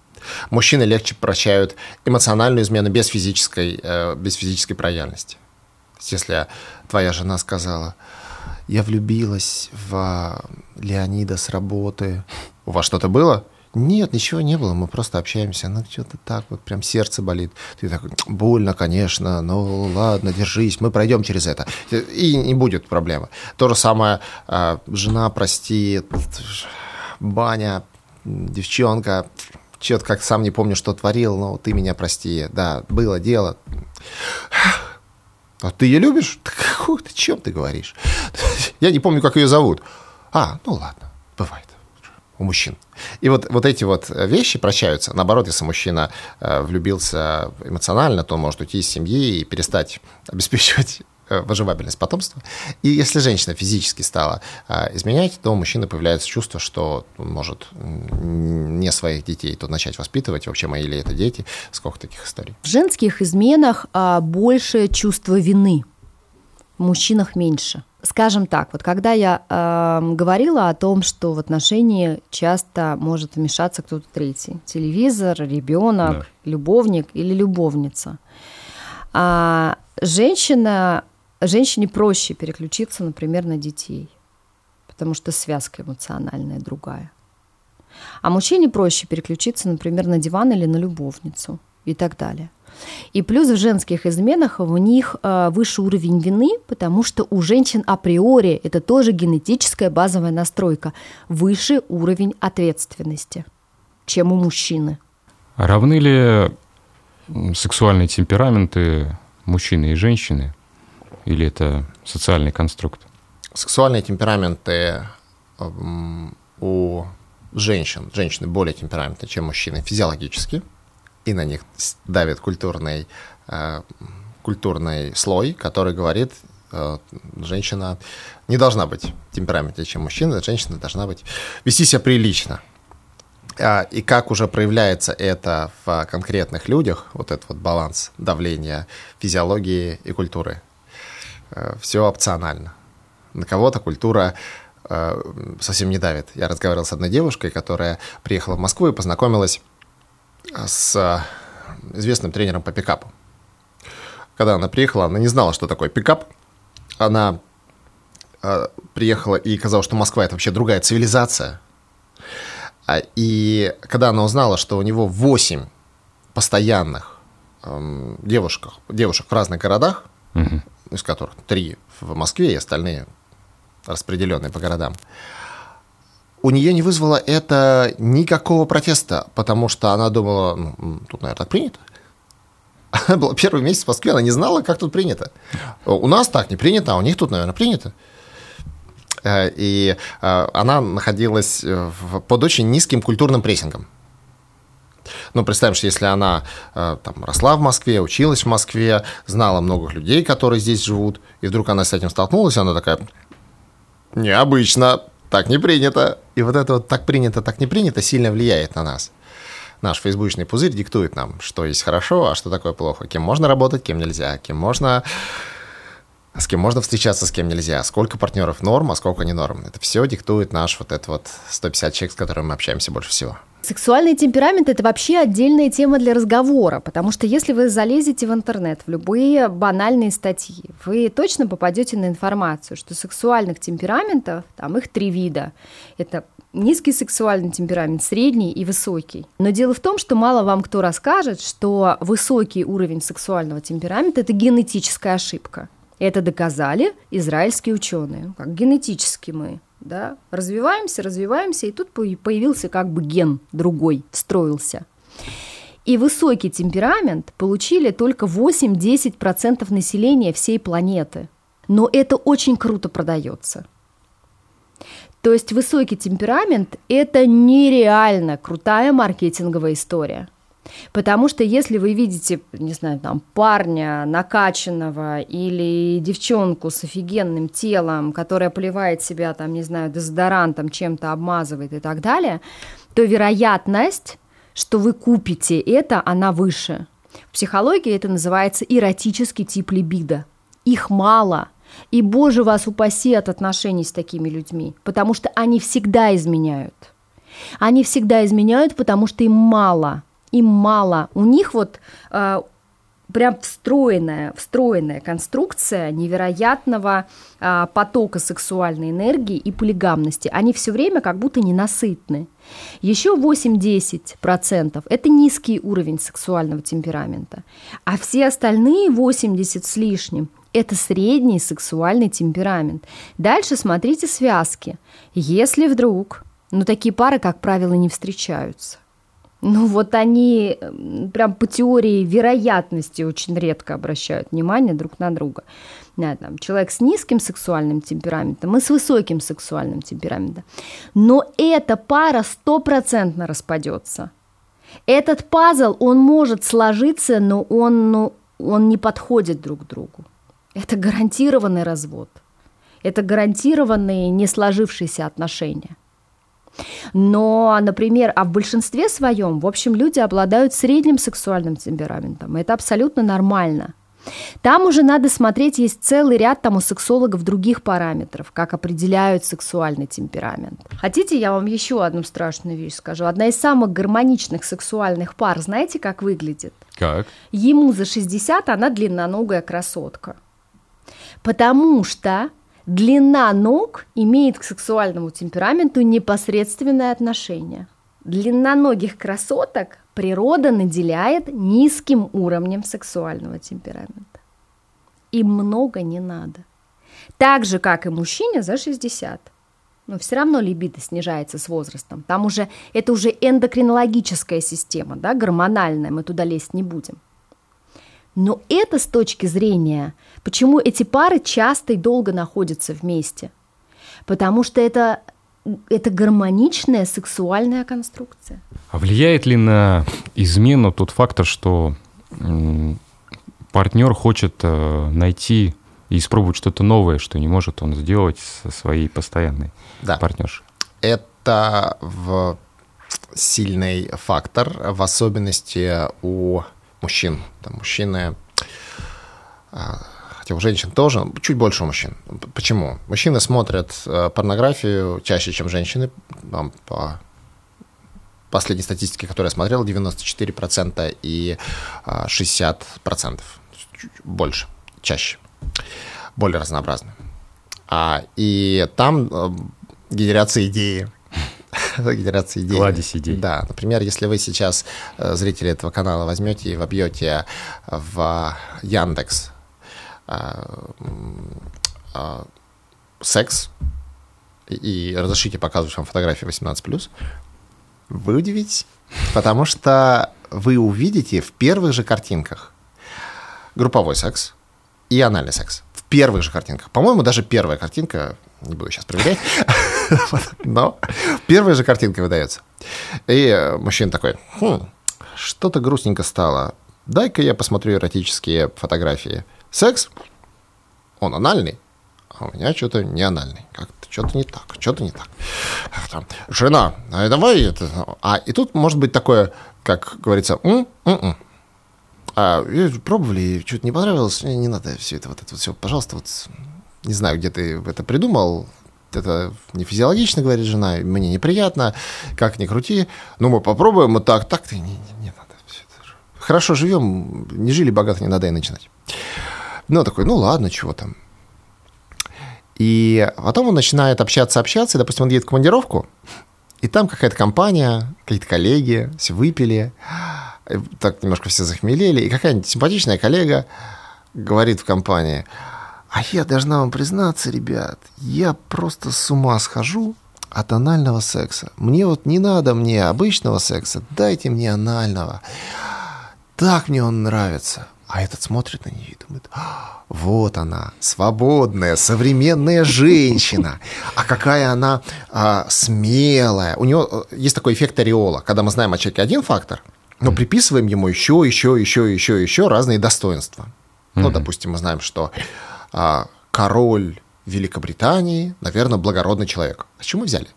мужчины легче прощают эмоциональную измену без физической, э, без физической проявленности. Если твоя жена сказала, я влюбилась в Леонида с работы, у вас что-то было? Нет, ничего не было, мы просто общаемся. Ну, что-то так вот, прям сердце болит. Ты такой, больно, конечно, ну ладно, держись, мы пройдем через это. И не будет проблемы. То же самое, а, жена простит, баня, девчонка, что-то как сам не помню, что творил, но ты меня прости. Да, было дело. А ты ее любишь? О чем ты говоришь? Я не помню, как ее зовут. А, ну ладно. Бывает у мужчин. И вот, вот эти вот вещи прощаются. Наоборот, если мужчина э, влюбился эмоционально, то он может уйти из семьи и перестать обеспечивать э, выживабельность потомства. И если женщина физически стала э, изменять, то у мужчины появляется чувство, что он может не своих детей тут начать воспитывать, вообще мои ли это дети, сколько таких историй. В женских изменах а, больше чувство вины, в мужчинах меньше скажем так, вот когда я э, говорила о том, что в отношении часто может вмешаться кто-то третий, телевизор, ребенок, да. любовник или любовница, а женщина, женщине проще переключиться, например, на детей, потому что связка эмоциональная другая. А мужчине проще переключиться, например, на диван или на любовницу и так далее. И плюс в женских изменах в них э, выше уровень вины, потому что у женщин априори это тоже генетическая базовая настройка, выше уровень ответственности, чем у мужчины. А равны ли сексуальные темпераменты мужчины и женщины? Или это социальный конструкт? Сексуальные темпераменты у женщин, женщины более темпераментны, чем мужчины физиологически – и на них давит культурный, э, культурный слой, который говорит, э, женщина не должна быть темпераментнее, чем мужчина, женщина должна быть вести себя прилично. А, и как уже проявляется это в конкретных людях, вот этот вот баланс давления физиологии и культуры, э, все опционально. На кого-то культура совсем не давит. Я разговаривал с одной девушкой, которая приехала в Москву и познакомилась с э, известным тренером по пикапу. Когда она приехала, она не знала, что такое пикап. Она э, приехала и казалось, что Москва это вообще другая цивилизация. А, и когда она узнала, что у него 8 постоянных эм, девушек, девушек в разных городах, угу. из которых 3 в Москве и остальные распределенные по городам, у нее не вызвало это никакого протеста, потому что она думала, ну, тут, наверное, так принято. Она была первый месяц в Москве, она не знала, как тут принято. У нас так не принято, а у них тут, наверное, принято. Э, и э, она находилась под очень низким культурным прессингом. Ну, представим, что если она э, там, росла в Москве, училась в Москве, знала многих людей, которые здесь живут, и вдруг она с этим столкнулась, она такая, необычно, так не принято. И вот это вот так принято, так не принято сильно влияет на нас. Наш фейсбучный пузырь диктует нам, что есть хорошо, а что такое плохо, кем можно работать, кем нельзя, кем можно с кем можно встречаться, с кем нельзя, сколько партнеров норм, а сколько не норм. Это все диктует наш вот этот вот 150 человек, с которыми мы общаемся больше всего. Сексуальный темперамент – это вообще отдельная тема для разговора, потому что если вы залезете в интернет, в любые банальные статьи, вы точно попадете на информацию, что сексуальных темпераментов, там их три вида. Это низкий сексуальный темперамент, средний и высокий. Но дело в том, что мало вам кто расскажет, что высокий уровень сексуального темперамента – это генетическая ошибка. Это доказали израильские ученые, как генетически мы да, развиваемся, развиваемся, и тут появился как бы ген другой, встроился. И высокий темперамент получили только 8-10% населения всей планеты. Но это очень круто продается. То есть высокий темперамент – это нереально крутая маркетинговая история – Потому что если вы видите, не знаю, там парня накачанного или девчонку с офигенным телом, которая поливает себя, там, не знаю, дезодорантом, чем-то обмазывает и так далее, то вероятность, что вы купите это, она выше. В психологии это называется эротический тип либидо. Их мало. И, боже вас упаси от отношений с такими людьми, потому что они всегда изменяют. Они всегда изменяют, потому что им мало – им мало. У них вот э, прям встроенная, встроенная конструкция невероятного э, потока сексуальной энергии и полигамности. Они все время как будто ненасытны. Еще 8-10% – это низкий уровень сексуального темперамента. А все остальные 80 с лишним – это средний сексуальный темперамент. Дальше смотрите связки. Если вдруг, ну такие пары, как правило, не встречаются Ну вот они прям по теории вероятности очень редко обращают внимание друг на друга. Да, там, человек с низким сексуальным темпераментом и с высоким сексуальным темпераментом. Но эта пара стопроцентно распадется. Этот пазл, он может сложиться, но он, ну, он не подходит друг другу. Это гарантированный развод. Это гарантированные не сложившиеся отношения. Но, например, а в большинстве своем, в общем, люди обладают средним сексуальным темпераментом. Это абсолютно нормально. Там уже надо смотреть, есть целый ряд там у сексологов других параметров, как определяют сексуальный темперамент. Хотите, я вам еще одну страшную вещь скажу? Одна из самых гармоничных сексуальных пар, знаете, как выглядит? Как? Ему за 60, она длинноногая красотка. Потому что длина ног имеет к сексуальному темпераменту непосредственное отношение. Длинноногих красоток природа наделяет низким уровнем сексуального темперамента. Им много не надо. Так же, как и мужчине за 60. Но все равно либидо снижается с возрастом. Там уже это уже эндокринологическая система, да, гормональная, мы туда лезть не будем. Но это с точки зрения, почему эти пары часто и долго находятся вместе. Потому что это, это гармоничная сексуальная конструкция. А влияет ли на измену тот фактор, что партнер хочет э, найти и испробовать что-то новое, что не может он сделать со своей постоянной да. партнершей? Это в сильный фактор, в особенности у мужчин. Там мужчины, а, хотя у женщин тоже, чуть больше у мужчин. Почему? Мужчины смотрят э, порнографию чаще, чем женщины. Там, по последней статистике, которую я смотрел, 94% и 60%. А, больше, чаще. Более разнообразно. А, и там э, генерация идеи генерации идей. Кладезь идей. Да, например, если вы сейчас, э, зрители этого канала, возьмете и вобьете в Яндекс э, э, секс и разрешите показывать вам фотографии 18+, вы удивитесь, потому что вы увидите в первых же картинках групповой секс и анальный секс. В первых же картинках. По-моему, даже первая картинка не буду сейчас проверять, но первая же картинка выдается. И э, мужчина такой, хм, что-то грустненько стало. Дай-ка я посмотрю эротические фотографии. Секс? Он анальный, а у меня что-то не анальный. Как-то что-то не так, что-то не так. Там, Жена, а давай это... А и тут может быть такое, как говорится, м -м -м. А, пробовали, что-то не понравилось, не надо все это, вот это вот все, пожалуйста, вот не знаю, где ты это придумал, это не физиологично, говорит жена, мне неприятно, как ни крути. Ну, мы попробуем, вот так, так, ты не, не, не надо. Хорошо живем, не жили богато, не надо и начинать. Ну, такой, ну ладно, чего там. И потом он начинает общаться, общаться, и, допустим, он едет в командировку, и там какая-то компания, какие-то коллеги, все выпили, так немножко все захмелели, и какая-нибудь симпатичная коллега говорит в компании – а я должна вам признаться, ребят, я просто с ума схожу от анального секса. Мне вот не надо мне обычного секса, дайте мне анального. Так мне он нравится. А этот смотрит на нее и думает, «А, вот она, свободная, современная женщина. А какая она а, смелая. У него э, есть такой эффект ореола, когда мы знаем о человеке один фактор, но приписываем ему еще, еще, еще, еще, еще разные достоинства. Ну, допустим, мы знаем, что а, король Великобритании, наверное, благородный человек. А с чего мы взяли?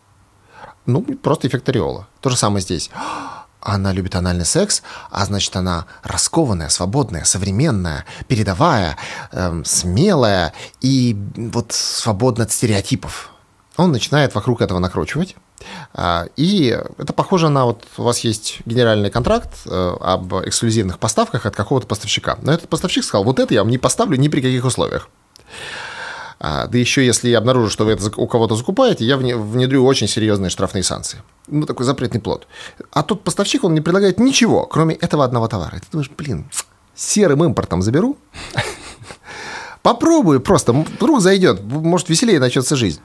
Ну, просто эффект ореола. То же самое здесь. Она любит анальный секс, а значит, она раскованная, свободная, современная, передовая, эм, смелая и вот свободна от стереотипов. Он начинает вокруг этого накручивать. А, и это похоже на вот у вас есть генеральный контракт э, об эксклюзивных поставках от какого-то поставщика. Но этот поставщик сказал, вот это я вам не поставлю ни при каких условиях. А, да еще если я обнаружу, что вы это у кого-то закупаете, я внедрю очень серьезные штрафные санкции. Ну, такой запретный плод. А тут поставщик, он не предлагает ничего, кроме этого одного товара. И ты думаешь, блин, серым импортом заберу, попробую просто, вдруг зайдет, может, веселее начнется жизнь.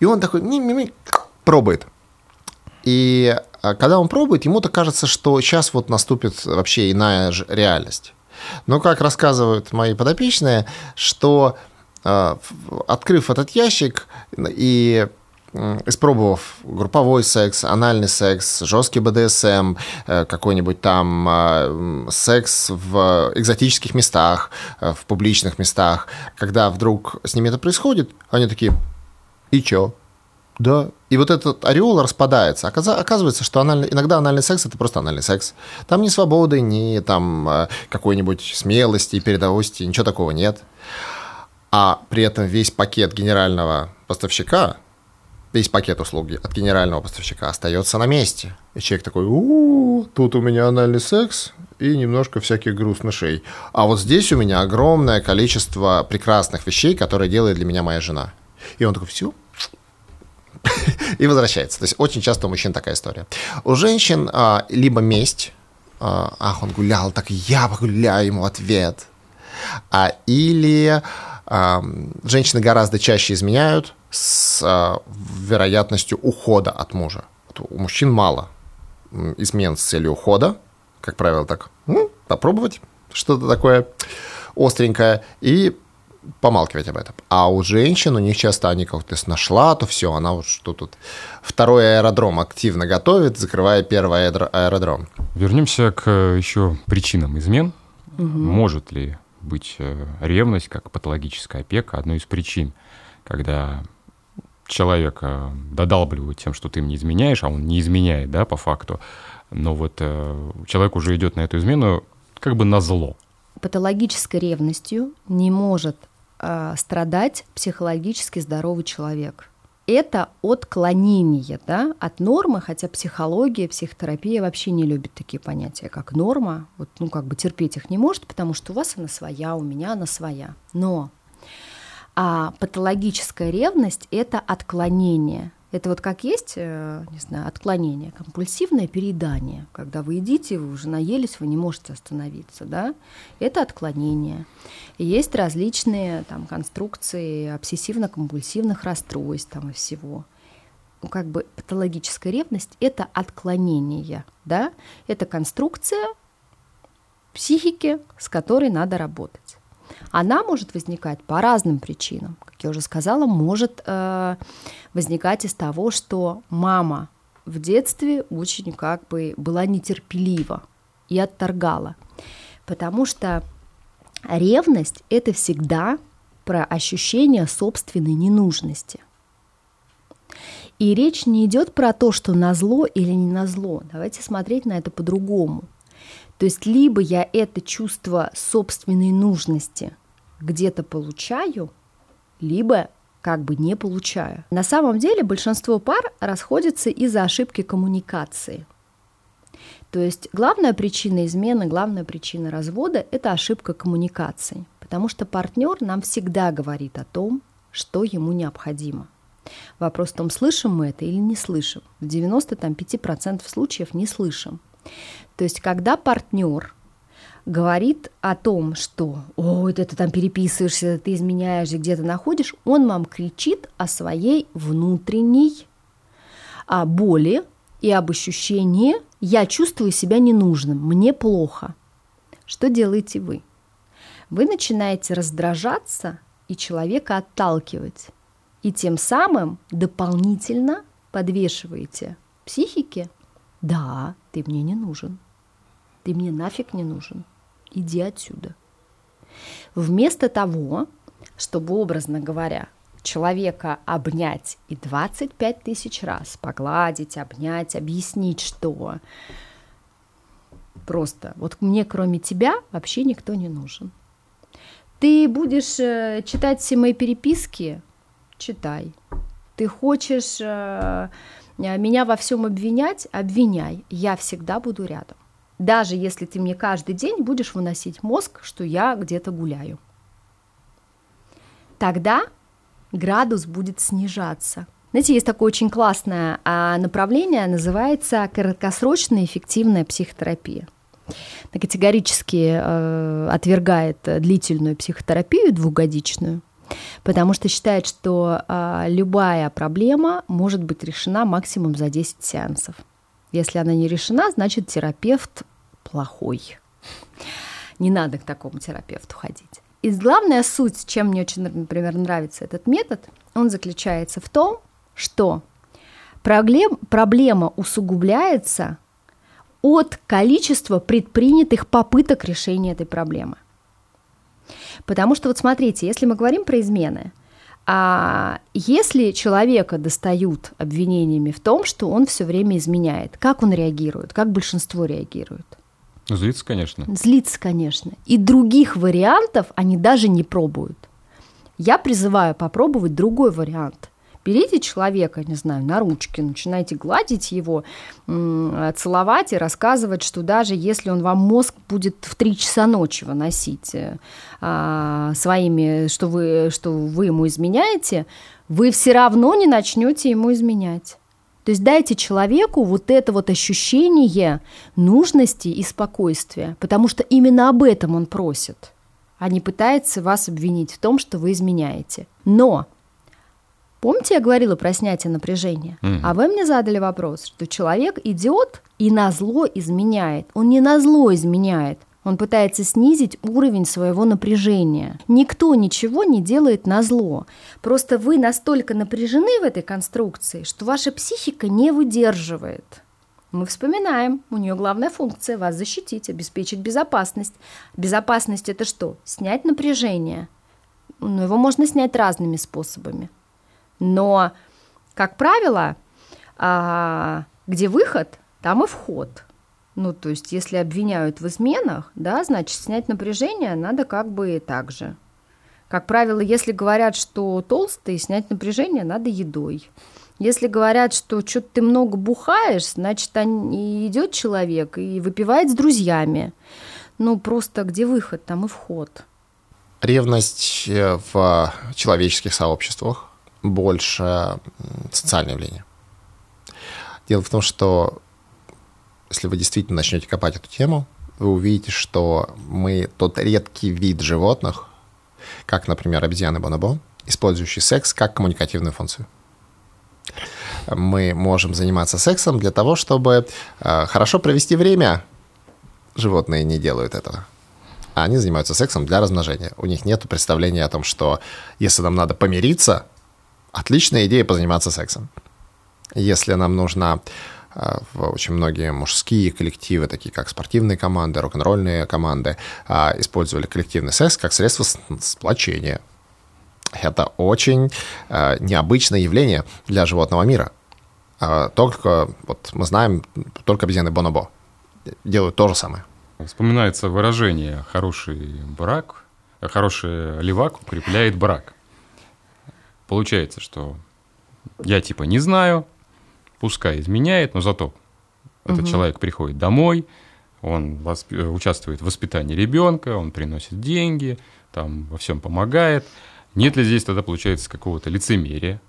И он такой, ми -ми -ми, пробует. И а когда он пробует, ему-то кажется, что сейчас вот наступит вообще иная реальность. Но, как рассказывают мои подопечные, что открыв этот ящик и испробовав групповой секс, анальный секс, жесткий БДСМ, э, какой-нибудь там э, секс в экзотических местах, э, в публичных местах, когда вдруг с ними это происходит, они такие, и чё? Да. И вот этот ореол распадается. Оказывается, что анальный, иногда анальный секс это просто анальный секс. Там ни свободы, ни там какой-нибудь смелости передовости, ничего такого нет. А при этом весь пакет генерального поставщика весь пакет услуги от генерального поставщика остается на месте. И человек такой, у, -у, тут у меня анальный секс и немножко всяких грустнышей. А вот здесь у меня огромное количество прекрасных вещей, которые делает для меня моя жена. И он такой, все, и возвращается. То есть очень часто у мужчин такая история. У женщин а, либо месть, а, ах, он гулял, так я погуляю ему ответ. А, или женщины гораздо чаще изменяют, с а, вероятностью ухода от мужа. У мужчин мало измен с целью ухода, как правило, так ну, попробовать что-то такое остренькое и помалкивать об этом. А у женщин, у них часто они как-то нашла, то все, она вот что тут второй аэродром активно готовит, закрывая первый аэродром. Вернемся к э, еще причинам измен. Угу. Может ли быть э, ревность как патологическая опека одной из причин, когда человека додалбливают тем, что ты им не изменяешь, а он не изменяет, да, по факту. Но вот э, человек уже идет на эту измену как бы на зло. Патологической ревностью не может э, страдать психологически здоровый человек. Это отклонение да, от нормы, хотя психология, психотерапия вообще не любит такие понятия, как норма. Вот, ну, как бы терпеть их не может, потому что у вас она своя, у меня она своя. Но а патологическая ревность – это отклонение. Это вот как есть, э, не знаю, отклонение, компульсивное переедание, когда вы едите, вы уже наелись, вы не можете остановиться, да? Это отклонение. И есть различные там конструкции обсессивно-компульсивных расстройств там и всего. Ну, как бы патологическая ревность – это отклонение, да? Это конструкция психики, с которой надо работать. Она может возникать по разным причинам. Как я уже сказала, может э, возникать из того, что мама в детстве очень как бы была нетерпелива и отторгала. Потому что ревность – это всегда про ощущение собственной ненужности. И речь не идет про то, что на зло или не на зло. Давайте смотреть на это по-другому – то есть либо я это чувство собственной нужности где-то получаю, либо как бы не получаю. На самом деле большинство пар расходятся из-за ошибки коммуникации. То есть главная причина измены, главная причина развода – это ошибка коммуникации, потому что партнер нам всегда говорит о том, что ему необходимо. Вопрос в том, слышим мы это или не слышим. В 95% случаев не слышим. То есть, когда партнер говорит о том, что «Ой, ты, ты там переписываешься, ты изменяешь, где-то находишь», он вам кричит о своей внутренней о боли и об ощущении «я чувствую себя ненужным, мне плохо». Что делаете вы? Вы начинаете раздражаться и человека отталкивать, и тем самым дополнительно подвешиваете психике «Да, ты мне не нужен». Ты мне нафиг не нужен. Иди отсюда. Вместо того, чтобы, образно говоря, человека обнять и 25 тысяч раз погладить, обнять, объяснить, что просто вот мне кроме тебя вообще никто не нужен. Ты будешь э, читать все мои переписки? Читай. Ты хочешь э, меня во всем обвинять? Обвиняй. Я всегда буду рядом даже если ты мне каждый день будешь выносить мозг, что я где-то гуляю. Тогда градус будет снижаться. Знаете, есть такое очень классное а, направление, называется краткосрочная эффективная психотерапия. Она категорически э, отвергает длительную психотерапию двухгодичную, потому что считает, что э, любая проблема может быть решена максимум за 10 сеансов. Если она не решена, значит терапевт плохой. Не надо к такому терапевту ходить. И главная суть, чем мне очень, например, нравится этот метод, он заключается в том, что проблем, проблема усугубляется от количества предпринятых попыток решения этой проблемы. Потому что вот смотрите, если мы говорим про измены, а если человека достают обвинениями в том, что он все время изменяет, как он реагирует, как большинство реагирует? Злится, конечно. Злится, конечно. И других вариантов они даже не пробуют. Я призываю попробовать другой вариант. Берите человека, не знаю, на ручки, начинайте гладить его, целовать и рассказывать, что даже если он вам мозг будет в 3 часа ночи выносить э, а, своими, что вы, что вы ему изменяете, вы все равно не начнете ему изменять. То есть дайте человеку вот это вот ощущение нужности и спокойствия, потому что именно об этом он просит, а не пытается вас обвинить в том, что вы изменяете. Но Помните, я говорила про снятие напряжения? Mm. А вы мне задали вопрос, что человек идет и на зло изменяет. Он не на зло изменяет. Он пытается снизить уровень своего напряжения. Никто ничего не делает на зло. Просто вы настолько напряжены в этой конструкции, что ваша психика не выдерживает. Мы вспоминаем, у нее главная функция вас защитить, обеспечить безопасность. Безопасность это что? Снять напряжение. Но его можно снять разными способами. Но, как правило, а, где выход, там и вход. Ну, то есть, если обвиняют в изменах, да, значит, снять напряжение надо как бы так же. Как правило, если говорят, что толстый, снять напряжение надо едой. Если говорят, что что-то ты много бухаешь, значит, идет человек и выпивает с друзьями. Ну, просто где выход, там и вход. Ревность э, в человеческих сообществах больше социальное явление. Дело в том, что если вы действительно начнете копать эту тему, вы увидите, что мы тот редкий вид животных, как, например, обезьяны бонобо, использующий секс как коммуникативную функцию. Мы можем заниматься сексом для того, чтобы э, хорошо провести время. Животные не делают этого. Они занимаются сексом для размножения. У них нет представления о том, что если нам надо помириться, отличная идея позаниматься сексом. Если нам нужна э, очень многие мужские коллективы, такие как спортивные команды, рок-н-ролльные команды, а, использовали коллективный секс как средство сплочения. Это очень э, необычное явление для животного мира. А, только, вот мы знаем, только обезьяны Бонобо делают то же самое. Вспоминается выражение «хороший брак», «хороший левак укрепляет брак». Получается, что я типа не знаю, пускай изменяет, но зато угу. этот человек приходит домой, он восп... участвует в воспитании ребенка, он приносит деньги, там во всем помогает. Нет ли здесь тогда, получается, какого-то лицемерия,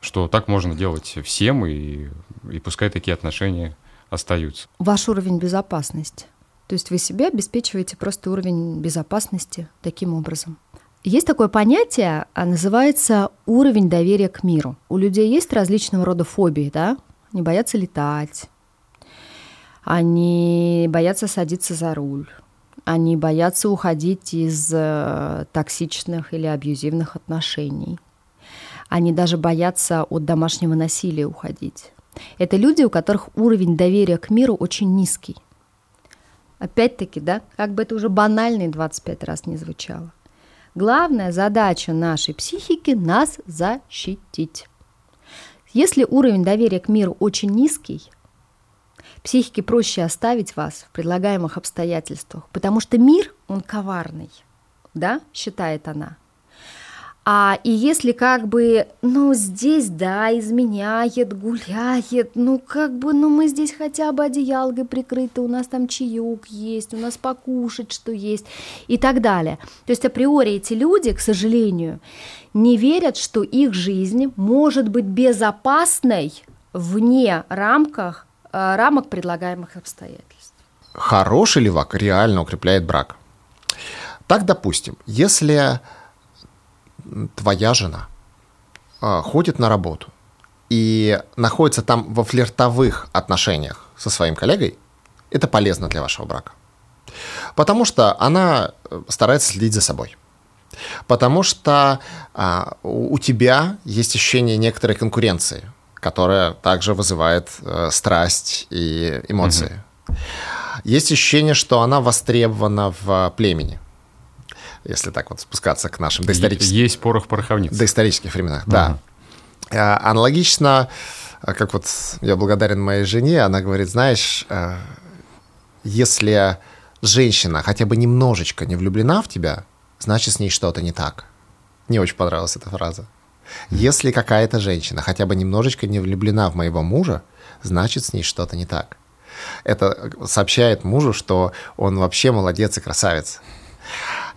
что так можно делать всем, и, и пускай такие отношения остаются? Ваш уровень безопасности. То есть вы себе обеспечиваете просто уровень безопасности таким образом. Есть такое понятие, а, называется уровень доверия к миру. У людей есть различного рода фобии, да? Они боятся летать, они боятся садиться за руль, они боятся уходить из э, токсичных или абьюзивных отношений. Они даже боятся от домашнего насилия уходить. Это люди, у которых уровень доверия к миру очень низкий. Опять-таки, да, как бы это уже банально 25 раз не звучало. Главная задача нашей психики – нас защитить. Если уровень доверия к миру очень низкий, психике проще оставить вас в предлагаемых обстоятельствах, потому что мир, он коварный, да, считает она. А, и если как бы, ну, здесь, да, изменяет, гуляет, ну, как бы, ну, мы здесь хотя бы одеялкой прикрыты, у нас там чаек есть, у нас покушать что есть и так далее. То есть априори эти люди, к сожалению, не верят, что их жизнь может быть безопасной вне рамках, э, рамок предлагаемых обстоятельств. Хороший левак реально укрепляет брак. Так, допустим, если твоя жена а, ходит на работу и находится там во флиртовых отношениях со своим коллегой, это полезно для вашего брака. Потому что она э, старается следить за собой. Потому что а, у тебя есть ощущение некоторой конкуренции, которая также вызывает а, страсть и эмоции. Угу. Есть ощущение, что она востребована в племени если так вот спускаться к нашим доисторическим... Есть порох пороховниц. Доисторических временах, угу. да. А, аналогично, а, как вот я благодарен моей жене, она говорит, знаешь, а, если женщина хотя бы немножечко не влюблена в тебя, значит, с ней что-то не так. Мне очень понравилась эта фраза. Если какая-то женщина хотя бы немножечко не влюблена в моего мужа, значит, с ней что-то не так. Это сообщает мужу, что он вообще молодец и красавец.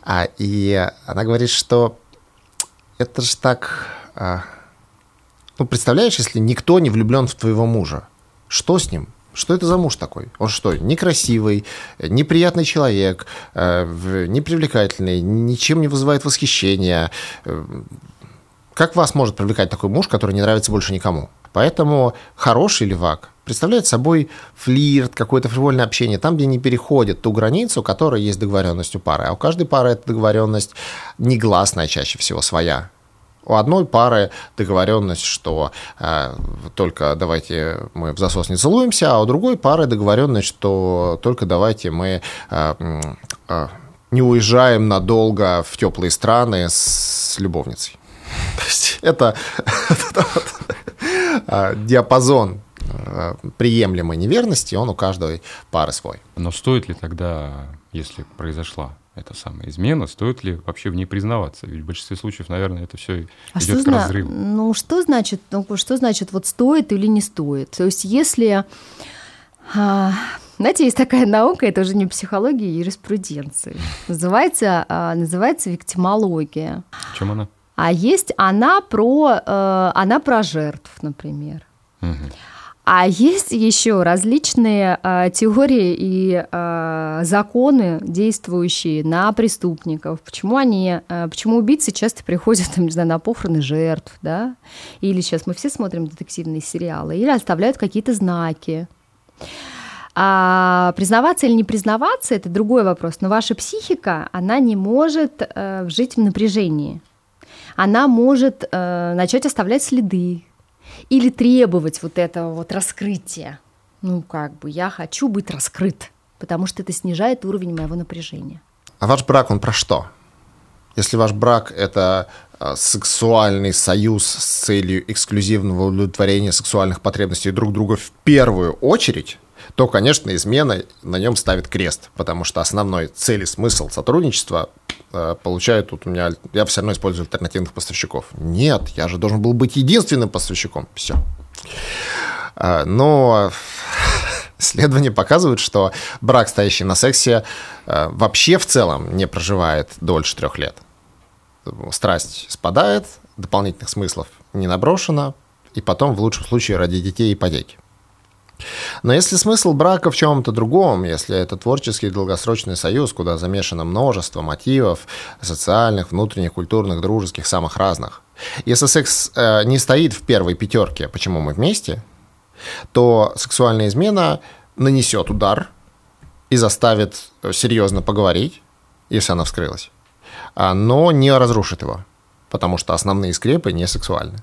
А, и она говорит, что это же так... А, ну, представляешь, если никто не влюблен в твоего мужа, что с ним? Что это за муж такой? Он что, некрасивый, неприятный человек, э, непривлекательный, ничем не вызывает восхищения? Э, как вас может привлекать такой муж, который не нравится больше никому? Поэтому хороший левак представляет собой флирт, какое-то фривольное общение, там, где не переходит ту границу, которая есть договоренность у пары. А у каждой пары эта договоренность негласная чаще всего своя. У одной пары договоренность, что э, только давайте мы в засос не целуемся, а у другой пары договоренность, что только давайте мы э, э, не уезжаем надолго в теплые страны с любовницей. То есть это, это диапазон приемлемой неверности, он у каждой пары свой. Но стоит ли тогда, если произошла эта самая измена, стоит ли вообще в ней признаваться? Ведь в большинстве случаев, наверное, это все а идет к разрыву. Ну, что значит, ну, что значит вот стоит или не стоит? То есть если... А, знаете, есть такая наука, это уже не психология, а юриспруденция. Называется, а, называется виктимология. В чем она? А есть она про, э, она про жертв, например. Угу. А есть еще различные э, теории и э, законы, действующие на преступников. Почему они, э, почему убийцы часто приходят, там, не знаю, на похороны жертв, да? Или сейчас мы все смотрим детективные сериалы, или оставляют какие-то знаки. А признаваться или не признаваться это другой вопрос. Но ваша психика, она не может э, жить в напряжении. Она может э, начать оставлять следы, или требовать вот этого вот раскрытия. Ну, как бы, я хочу быть раскрыт, потому что это снижает уровень моего напряжения. А ваш брак, он про что? Если ваш брак – это а, сексуальный союз с целью эксклюзивного удовлетворения сексуальных потребностей друг друга в первую очередь, то, конечно, измена на нем ставит крест, потому что основной цель и смысл сотрудничества получает тут у меня... Я все равно использую альтернативных поставщиков. Нет, я же должен был быть единственным поставщиком. Все. Э, но исследования показывают, что брак, стоящий на сексе, э, вообще в целом не проживает дольше трех лет. Страсть спадает, дополнительных смыслов не наброшено, и потом, в лучшем случае, ради детей и ипотеки. Но если смысл брака в чем-то другом, если это творческий долгосрочный союз, куда замешано множество мотивов социальных, внутренних, культурных, дружеских, самых разных, если секс э, не стоит в первой пятерке, почему мы вместе, то сексуальная измена нанесет удар и заставит серьезно поговорить, если она вскрылась, а, но не разрушит его, потому что основные скрепы не сексуальны.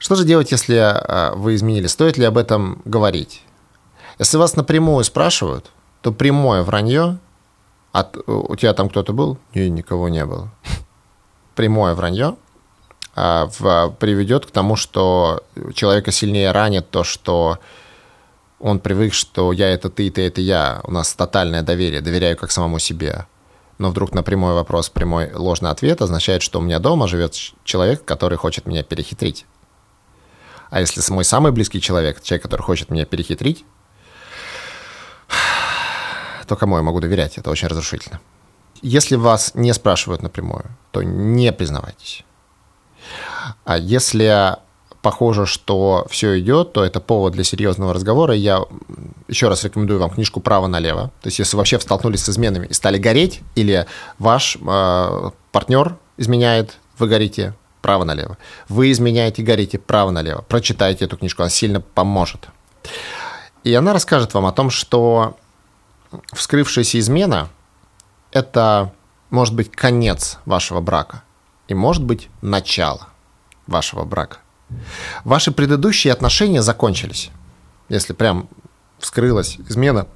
Что же делать, если э, вы изменили? Стоит ли об этом говорить? Если вас напрямую спрашивают, то прямое вранье, от, у тебя там кто-то был? Нет, никого не было. Прямое вранье а, приведет к тому, что человека сильнее ранит то, что он привык, что я это ты, ты это я. У нас тотальное доверие, доверяю как самому себе. Но вдруг на прямой вопрос, прямой ложный ответ означает, что у меня дома живет человек, который хочет меня перехитрить. А если мой самый близкий человек, человек, который хочет меня перехитрить, то кому я могу доверять? Это очень разрушительно. Если вас не спрашивают напрямую, то не признавайтесь. А если похоже, что все идет, то это повод для серьезного разговора. Я еще раз рекомендую вам книжку «Право налево». То есть, если вообще столкнулись с изменами и стали гореть, или ваш э, партнер изменяет, вы горите, право-налево. Вы изменяете, горите право-налево. Прочитайте эту книжку, она сильно поможет. И она расскажет вам о том, что вскрывшаяся измена – это может быть конец вашего брака и может быть начало вашего брака. Ваши предыдущие отношения закончились. Если прям вскрылась измена,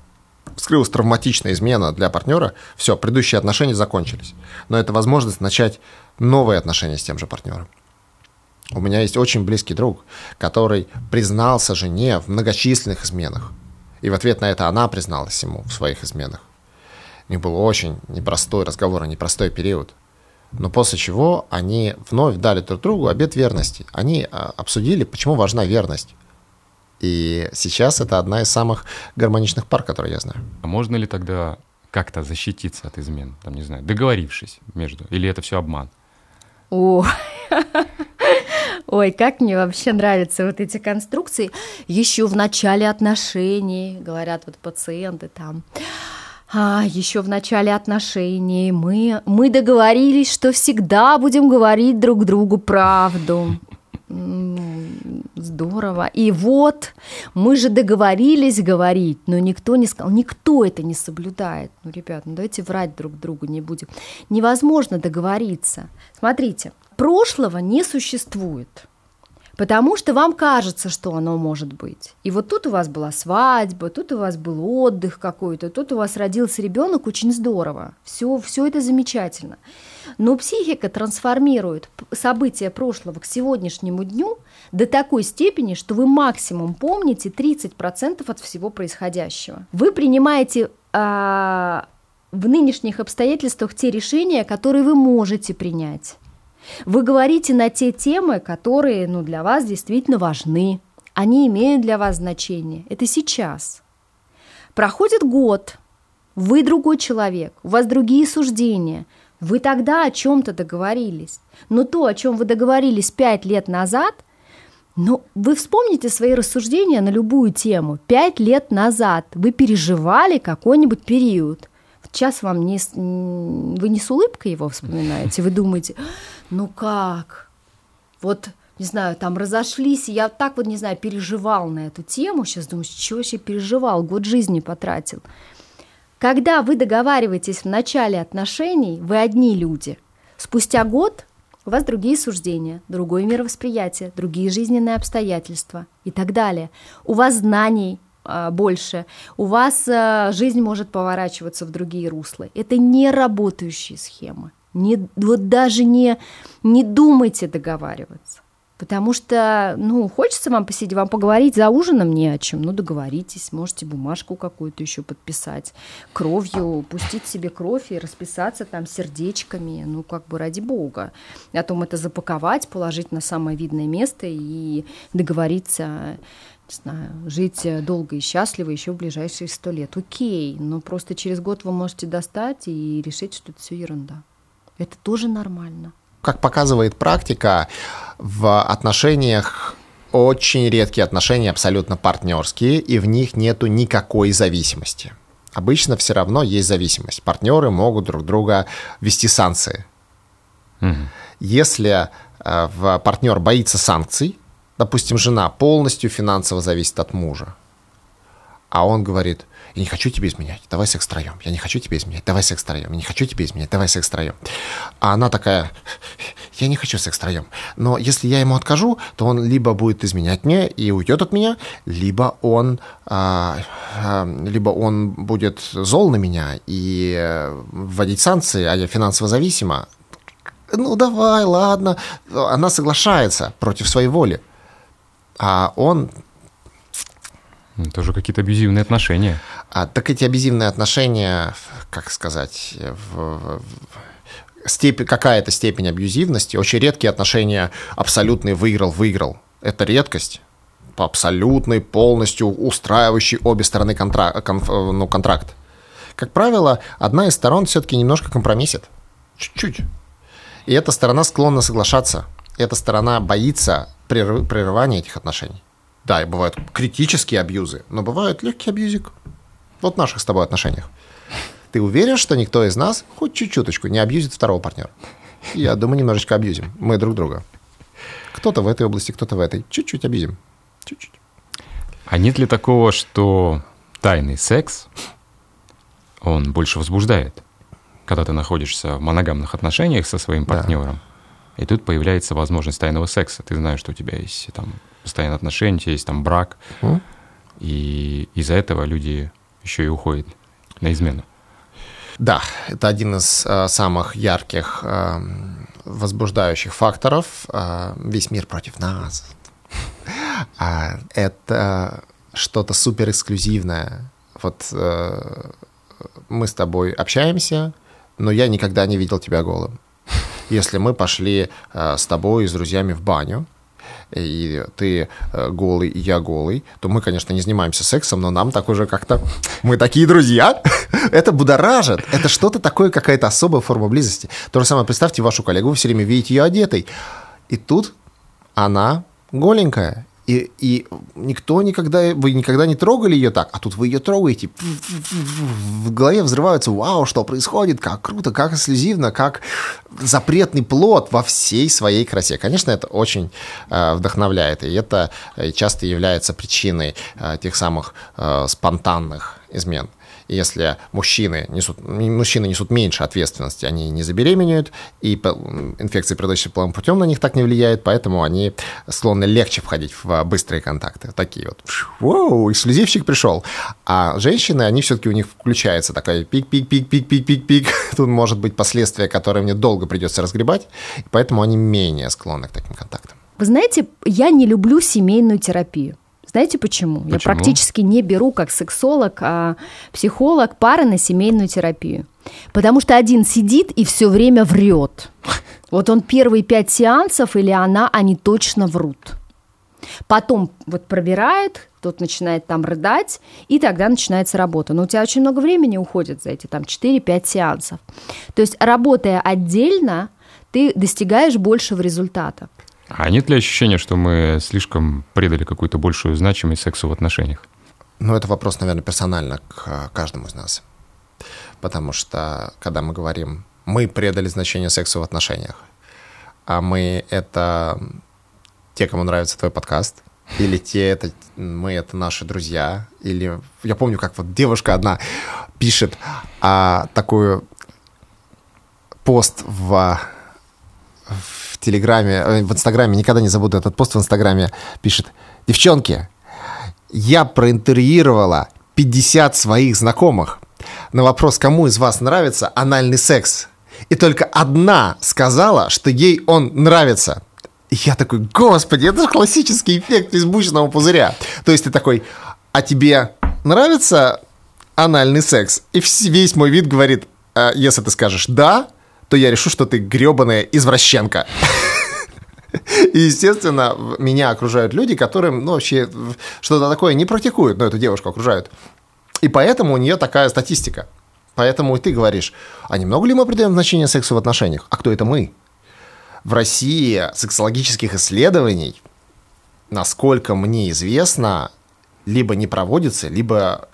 вскрылась травматичная измена для партнера, все, предыдущие отношения закончились. Но это возможность начать новые отношения с тем же партнером. У меня есть очень близкий друг, который признался жене в многочисленных изменах. И в ответ на это она призналась ему в своих изменах. У них был очень непростой разговор, непростой период. Но после чего они вновь дали друг другу обет верности. Они а, обсудили, почему важна верность. И сейчас это одна из самых гармоничных пар, которые я знаю. А можно ли тогда как-то защититься от измен, там, не знаю, договорившись между, или это все обман? О, Ой, как мне вообще нравятся вот эти конструкции. Еще в начале отношений, говорят вот пациенты там, а, еще в начале отношений мы, мы договорились, что всегда будем говорить друг другу правду. Здорово. И вот мы же договорились говорить, но никто не сказал, никто это не соблюдает. Ну, ребят, ну давайте врать друг другу не будем. Невозможно договориться. Смотрите, прошлого не существует. Потому что вам кажется, что оно может быть. И вот тут у вас была свадьба, тут у вас был отдых какой-то, тут у вас родился ребенок, очень здорово. Все, все это замечательно. Но психика трансформирует события прошлого к сегодняшнему дню до такой степени, что вы максимум помните 30% от всего происходящего. Вы принимаете а, в нынешних обстоятельствах те решения, которые вы можете принять. Вы говорите на те темы, которые ну, для вас действительно важны. Они имеют для вас значение. Это сейчас. Проходит год, вы другой человек, у вас другие суждения – вы тогда о чем-то договорились. Но то, о чем вы договорились пять лет назад, ну, вы вспомните свои рассуждения на любую тему. Пять лет назад вы переживали какой-нибудь период. Сейчас вам не, вы не с улыбкой его вспоминаете, вы думаете, ну как, вот не знаю, там разошлись, я так вот, не знаю, переживал на эту тему, сейчас думаю, что вообще переживал, год жизни потратил. Когда вы договариваетесь в начале отношений, вы одни люди. Спустя год у вас другие суждения, другое мировосприятие, другие жизненные обстоятельства и так далее. У вас знаний а, больше, у вас а, жизнь может поворачиваться в другие русла. Это не работающие схемы. Не, вот даже не, не думайте договариваться. Потому что, ну, хочется вам посидеть, вам поговорить за ужином не о чем. Ну, договоритесь, можете бумажку какую-то еще подписать, кровью, пустить себе кровь и расписаться там сердечками, ну, как бы ради бога. О том это запаковать, положить на самое видное место и договориться знаю, жить долго и счастливо еще в ближайшие сто лет. Окей, но просто через год вы можете достать и решить, что это все ерунда. Это тоже нормально. Как показывает практика, в отношениях очень редкие отношения, абсолютно партнерские, и в них нету никакой зависимости. Обычно все равно есть зависимость. Партнеры могут друг друга вести санкции. Угу. Если э, в партнер боится санкций, допустим, жена полностью финансово зависит от мужа, а он говорит, я не хочу тебе изменять, давай секс втроем, я не хочу тебе изменять, давай секс втроем, я не хочу тебе изменять, давай секс втроем. А она такая, я не хочу секс втроем, но если я ему откажу, то он либо будет изменять мне и уйдет от меня, либо он, а, а, либо он будет зол на меня и э, вводить санкции, а я финансово зависима. Ну давай, ладно. Она соглашается против своей воли. А он это уже какие-то абьюзивные отношения. А, так эти абьюзивные отношения, как сказать, в, в, степень, какая-то степень абьюзивности, очень редкие отношения, абсолютный выиграл-выиграл. Это редкость по абсолютный, полностью устраивающий обе стороны контракт, конф, ну, контракт. Как правило, одна из сторон все-таки немножко компромиссит. Чуть-чуть. И эта сторона склонна соглашаться. Эта сторона боится прерывания этих отношений. Да, и бывают критические абьюзы, но бывают легкий абьюзик. Вот в наших с тобой отношениях. Ты уверен, что никто из нас хоть чуть-чуточку не абьюзит второго партнера? Я думаю, немножечко абьюзим. Мы друг друга. Кто-то в этой области, кто-то в этой. Чуть-чуть обидим. Чуть-чуть. А нет ли такого, что тайный секс, он больше возбуждает, когда ты находишься в моногамных отношениях со своим Да. И тут появляется возможность тайного секса. Ты знаешь, что у тебя есть там постоянные отношения, у тебя есть там брак, М? и из-за этого люди еще и уходят на измену. Да, это один из э, самых ярких э, возбуждающих факторов. Э, весь мир против нас. А, это что-то супер эксклюзивное. Вот э, мы с тобой общаемся, но я никогда не видел тебя голым. Если мы пошли э, с тобой и с друзьями в баню, и ты э, голый, и я голый, то мы, конечно, не занимаемся сексом, но нам так уже как-то... Мы такие друзья. Это будоражит. Это что-то такое, какая-то особая форма близости. То же самое, представьте вашу коллегу, вы все время видите ее одетой. И тут она голенькая. И, и никто никогда, вы никогда не трогали ее так, а тут вы ее трогаете. В голове взрываются, вау, что происходит, как круто, как эксклюзивно, как запретный плод во всей своей красе. Конечно, это очень э, вдохновляет, и это э, часто является причиной э, тех самых э, спонтанных измен. Если мужчины несут, мужчины несут меньше ответственности, они не забеременеют, и инфекции, передающиеся половым путем, на них так не влияет, поэтому они склонны легче входить в быстрые контакты. Такие вот, воу, эксклюзивчик пришел. А женщины, они все-таки у них включается такая пик-пик-пик-пик-пик-пик-пик. Тут может быть последствия, которые мне долго придется разгребать, поэтому они менее склонны к таким контактам. Вы знаете, я не люблю семейную терапию. Знаете почему? Я Почему? практически не беру как сексолог, а психолог пары на семейную терапию. Потому что один сидит и все время врет. Вот он первые пять сеансов или она, они точно врут. Потом вот пробирает, тот начинает там рыдать, и тогда начинается работа. Но у тебя очень много времени уходит за эти там 4-5 сеансов. То есть, работая отдельно, ты достигаешь большего результата. А нет ли ощущения, что мы слишком придали какую-то большую значимость сексу в отношениях? Ну, это вопрос, наверное, персонально к э, каждому из нас. Потому что, когда мы говорим, мы предали значение сексу в отношениях, а мы — это те, кому нравится твой подкаст, или те, это мы, это наши друзья, или... Я помню, как вот девушка одна пишет а, такую пост в, в Телеграме, э, в Инстаграме, никогда не забуду этот пост в Инстаграме, пишет, девчонки, я проинтервьюировала 50 своих знакомых на вопрос, кому из вас нравится анальный секс. И только одна сказала, что ей он нравится. И я такой, господи, это же классический эффект избучного пузыря. То есть ты такой, а тебе нравится анальный секс? И весь мой вид говорит, «А если ты скажешь «да», то я решу, что ты гребаная извращенка. И, естественно, меня окружают люди, которым, ну, вообще что-то такое не практикуют, но эту девушку окружают. И поэтому у нее такая статистика. Поэтому и ты говоришь, а немного ли мы придаем значение сексу в отношениях? А кто это мы? В России сексологических исследований, насколько мне известно, либо не проводится, либо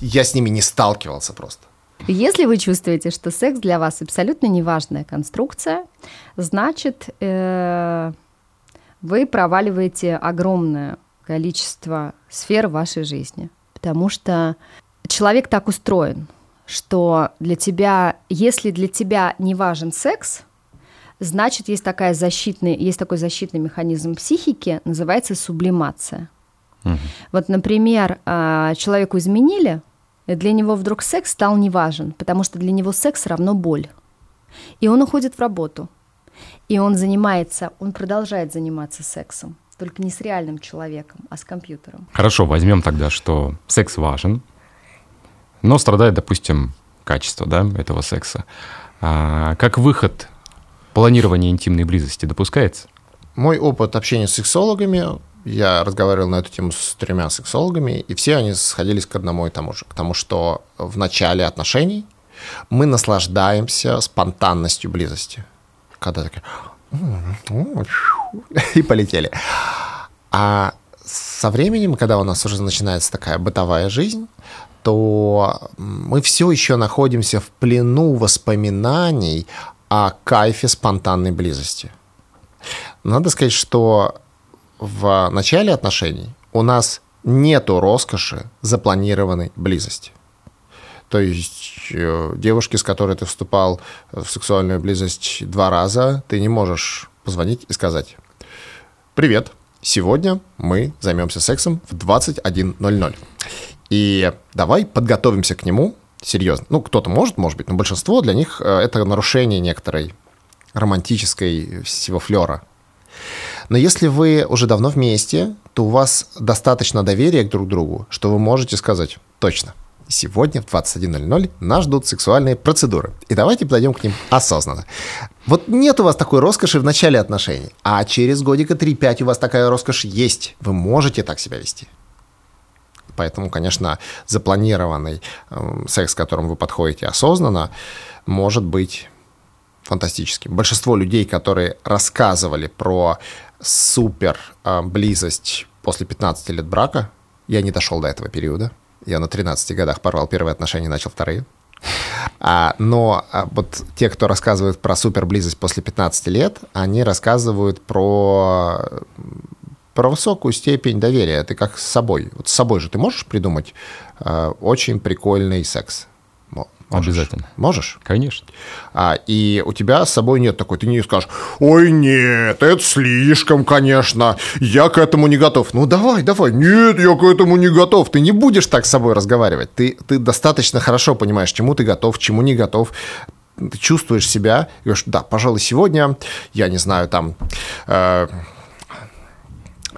я с ними не сталкивался просто. Если вы чувствуете, что секс для вас абсолютно неважная конструкция, значит, э, вы проваливаете огромное количество сфер вашей жизни. Потому что человек так устроен, что для тебя, если для тебя не важен секс, значит, есть, такая защитный, есть такой защитный механизм психики, называется сублимация. Вот, например, а, человеку изменили, для него вдруг секс стал неважен, потому что для него секс равно боль. И он уходит в работу. И он занимается, он продолжает заниматься сексом, только не с реальным человеком, а с компьютером. Хорошо, возьмем тогда, что секс важен, но страдает, допустим, качество да, этого секса. А как выход планирование интимной близости допускается? Мой опыт общения с сексологами, я разговаривал на эту тему с тремя сексологами, и все они сходились к одному и тому же, к тому, что в начале отношений мы наслаждаемся спонтанностью близости. Когда такие и полетели. А со временем, когда у нас уже начинается такая бытовая жизнь, то мы все еще находимся в плену воспоминаний о кайфе спонтанной близости. Надо сказать, что в начале отношений у нас нету роскоши запланированной близости. То есть э, девушки, с которой ты вступал в сексуальную близость два раза, ты не можешь позвонить и сказать «Привет, сегодня мы займемся сексом в 21.00. И давай подготовимся к нему серьезно. Ну, кто-то может, может быть, но большинство для них э, это нарушение некоторой романтической всего флера. Но если вы уже давно вместе, то у вас достаточно доверия к друг другу, что вы можете сказать точно. Сегодня в 21.00 нас ждут сексуальные процедуры. И давайте подойдем к ним осознанно. Вот нет у вас такой роскоши в начале отношений, а через годика 3-5 у вас такая роскошь есть. Вы можете так себя вести. Поэтому, конечно, запланированный э, секс, к которому вы подходите осознанно, может быть фантастическим. Большинство людей, которые рассказывали про супер э, близость после 15 лет брака, я не дошел до этого периода. Я на 13 годах порвал первые отношения, начал вторые. А, но а, вот те, кто рассказывают про супер близость после 15 лет, они рассказывают про про высокую степень доверия. Ты как с собой. Вот с собой же ты можешь придумать э, очень прикольный секс? Можешь? Обязательно. Можешь? Конечно. А, и у тебя с собой нет такой, ты не скажешь, ой, нет, это слишком, конечно, я к этому не готов. Ну давай, давай, нет, я к этому не готов. Ты не будешь так с собой разговаривать. Ты, ты достаточно хорошо понимаешь, чему ты готов, чему не готов ты чувствуешь себя, и говоришь, да, пожалуй, сегодня, я не знаю, там, э,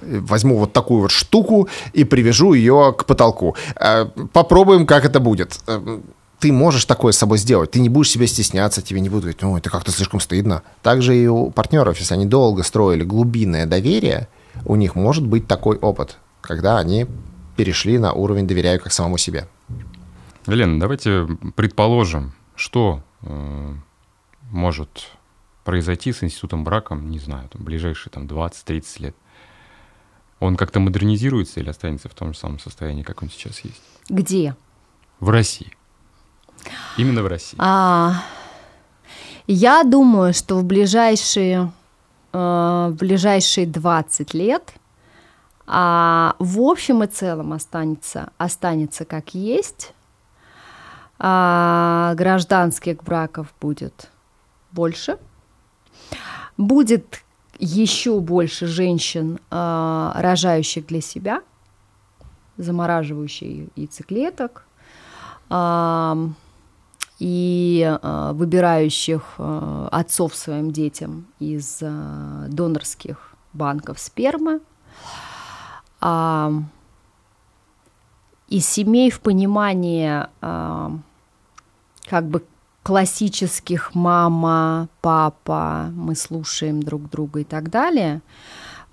возьму вот такую вот штуку и привяжу ее к потолку. Э, попробуем, как это будет. Э, ты можешь такое с собой сделать. Ты не будешь себя стесняться, тебе не будут говорить, ну, это как-то слишком стыдно. Также и у партнеров, если они долго строили глубинное доверие, у них может быть такой опыт, когда они перешли на уровень доверяю как самому себе. Елена, давайте предположим, что э, может произойти с институтом брака, не знаю, там, ближайшие там, 20-30 лет. Он как-то модернизируется или останется в том же самом состоянии, как он сейчас есть? Где? В России. Именно в России. А, я думаю, что в ближайшие, э, в ближайшие 20 лет а, в общем и целом останется, останется как есть. А, гражданских браков будет больше. Будет еще больше женщин, э, рожающих для себя, замораживающих яйцеклеток, э, и э, выбирающих э, отцов своим детям из э, донорских банков спермы, из семей в понимании как бы классических мама, папа, мы слушаем друг друга и так далее,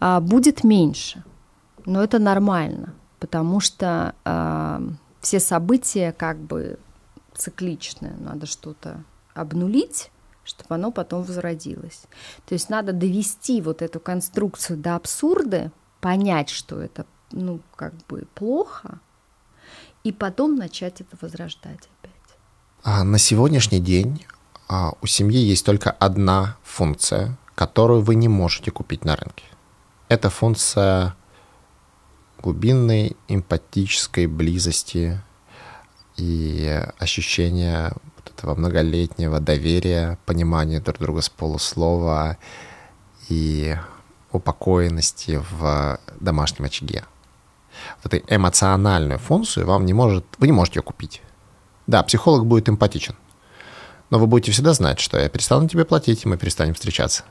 а, будет меньше. Но это нормально, потому что все события как бы цикличны, надо что-то обнулить, чтобы оно потом возродилось. То есть надо довести вот эту конструкцию до абсурда, понять, что это, ну, как бы плохо, и потом начать это возрождать опять. А на сегодняшний день а, у семьи есть только одна функция, которую вы не можете купить на рынке. Это функция глубинной эмпатической близости и ощущения вот этого многолетнего доверия, понимания друг друга с полуслова и упокоенности в домашнем очаге. Вот эту эмоциональную функцию вам не может, вы не можете ее купить. Да, психолог будет эмпатичен. Но вы будете всегда знать, что я перестану тебе платить, и мы перестанем встречаться.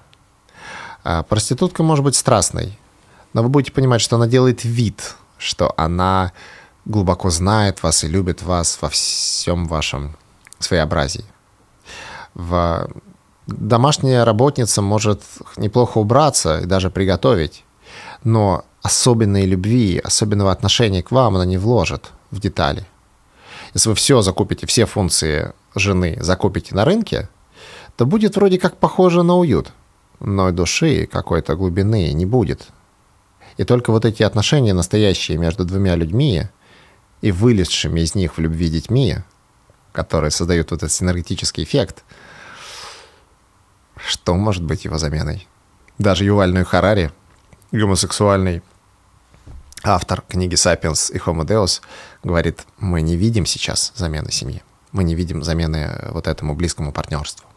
А проститутка может быть страстной, но вы будете понимать, что она делает вид, что она глубоко знает вас и любит вас во всем вашем своеобразии. В... Домашняя работница может неплохо убраться и даже приготовить, но особенной любви, особенного отношения к вам она не вложит в детали. Если вы все закупите, все функции жены закупите на рынке, то будет вроде как похоже на уют, но души какой-то глубины не будет. И только вот эти отношения настоящие между двумя людьми и вылезшими из них в любви детьми, которые создают вот этот синергетический эффект, что может быть его заменой? Даже Юваль Харари, гомосексуальный автор книги «Сапиенс» и «Homo Deus», говорит, мы не видим сейчас замены семьи, мы не видим замены вот этому близкому партнерству.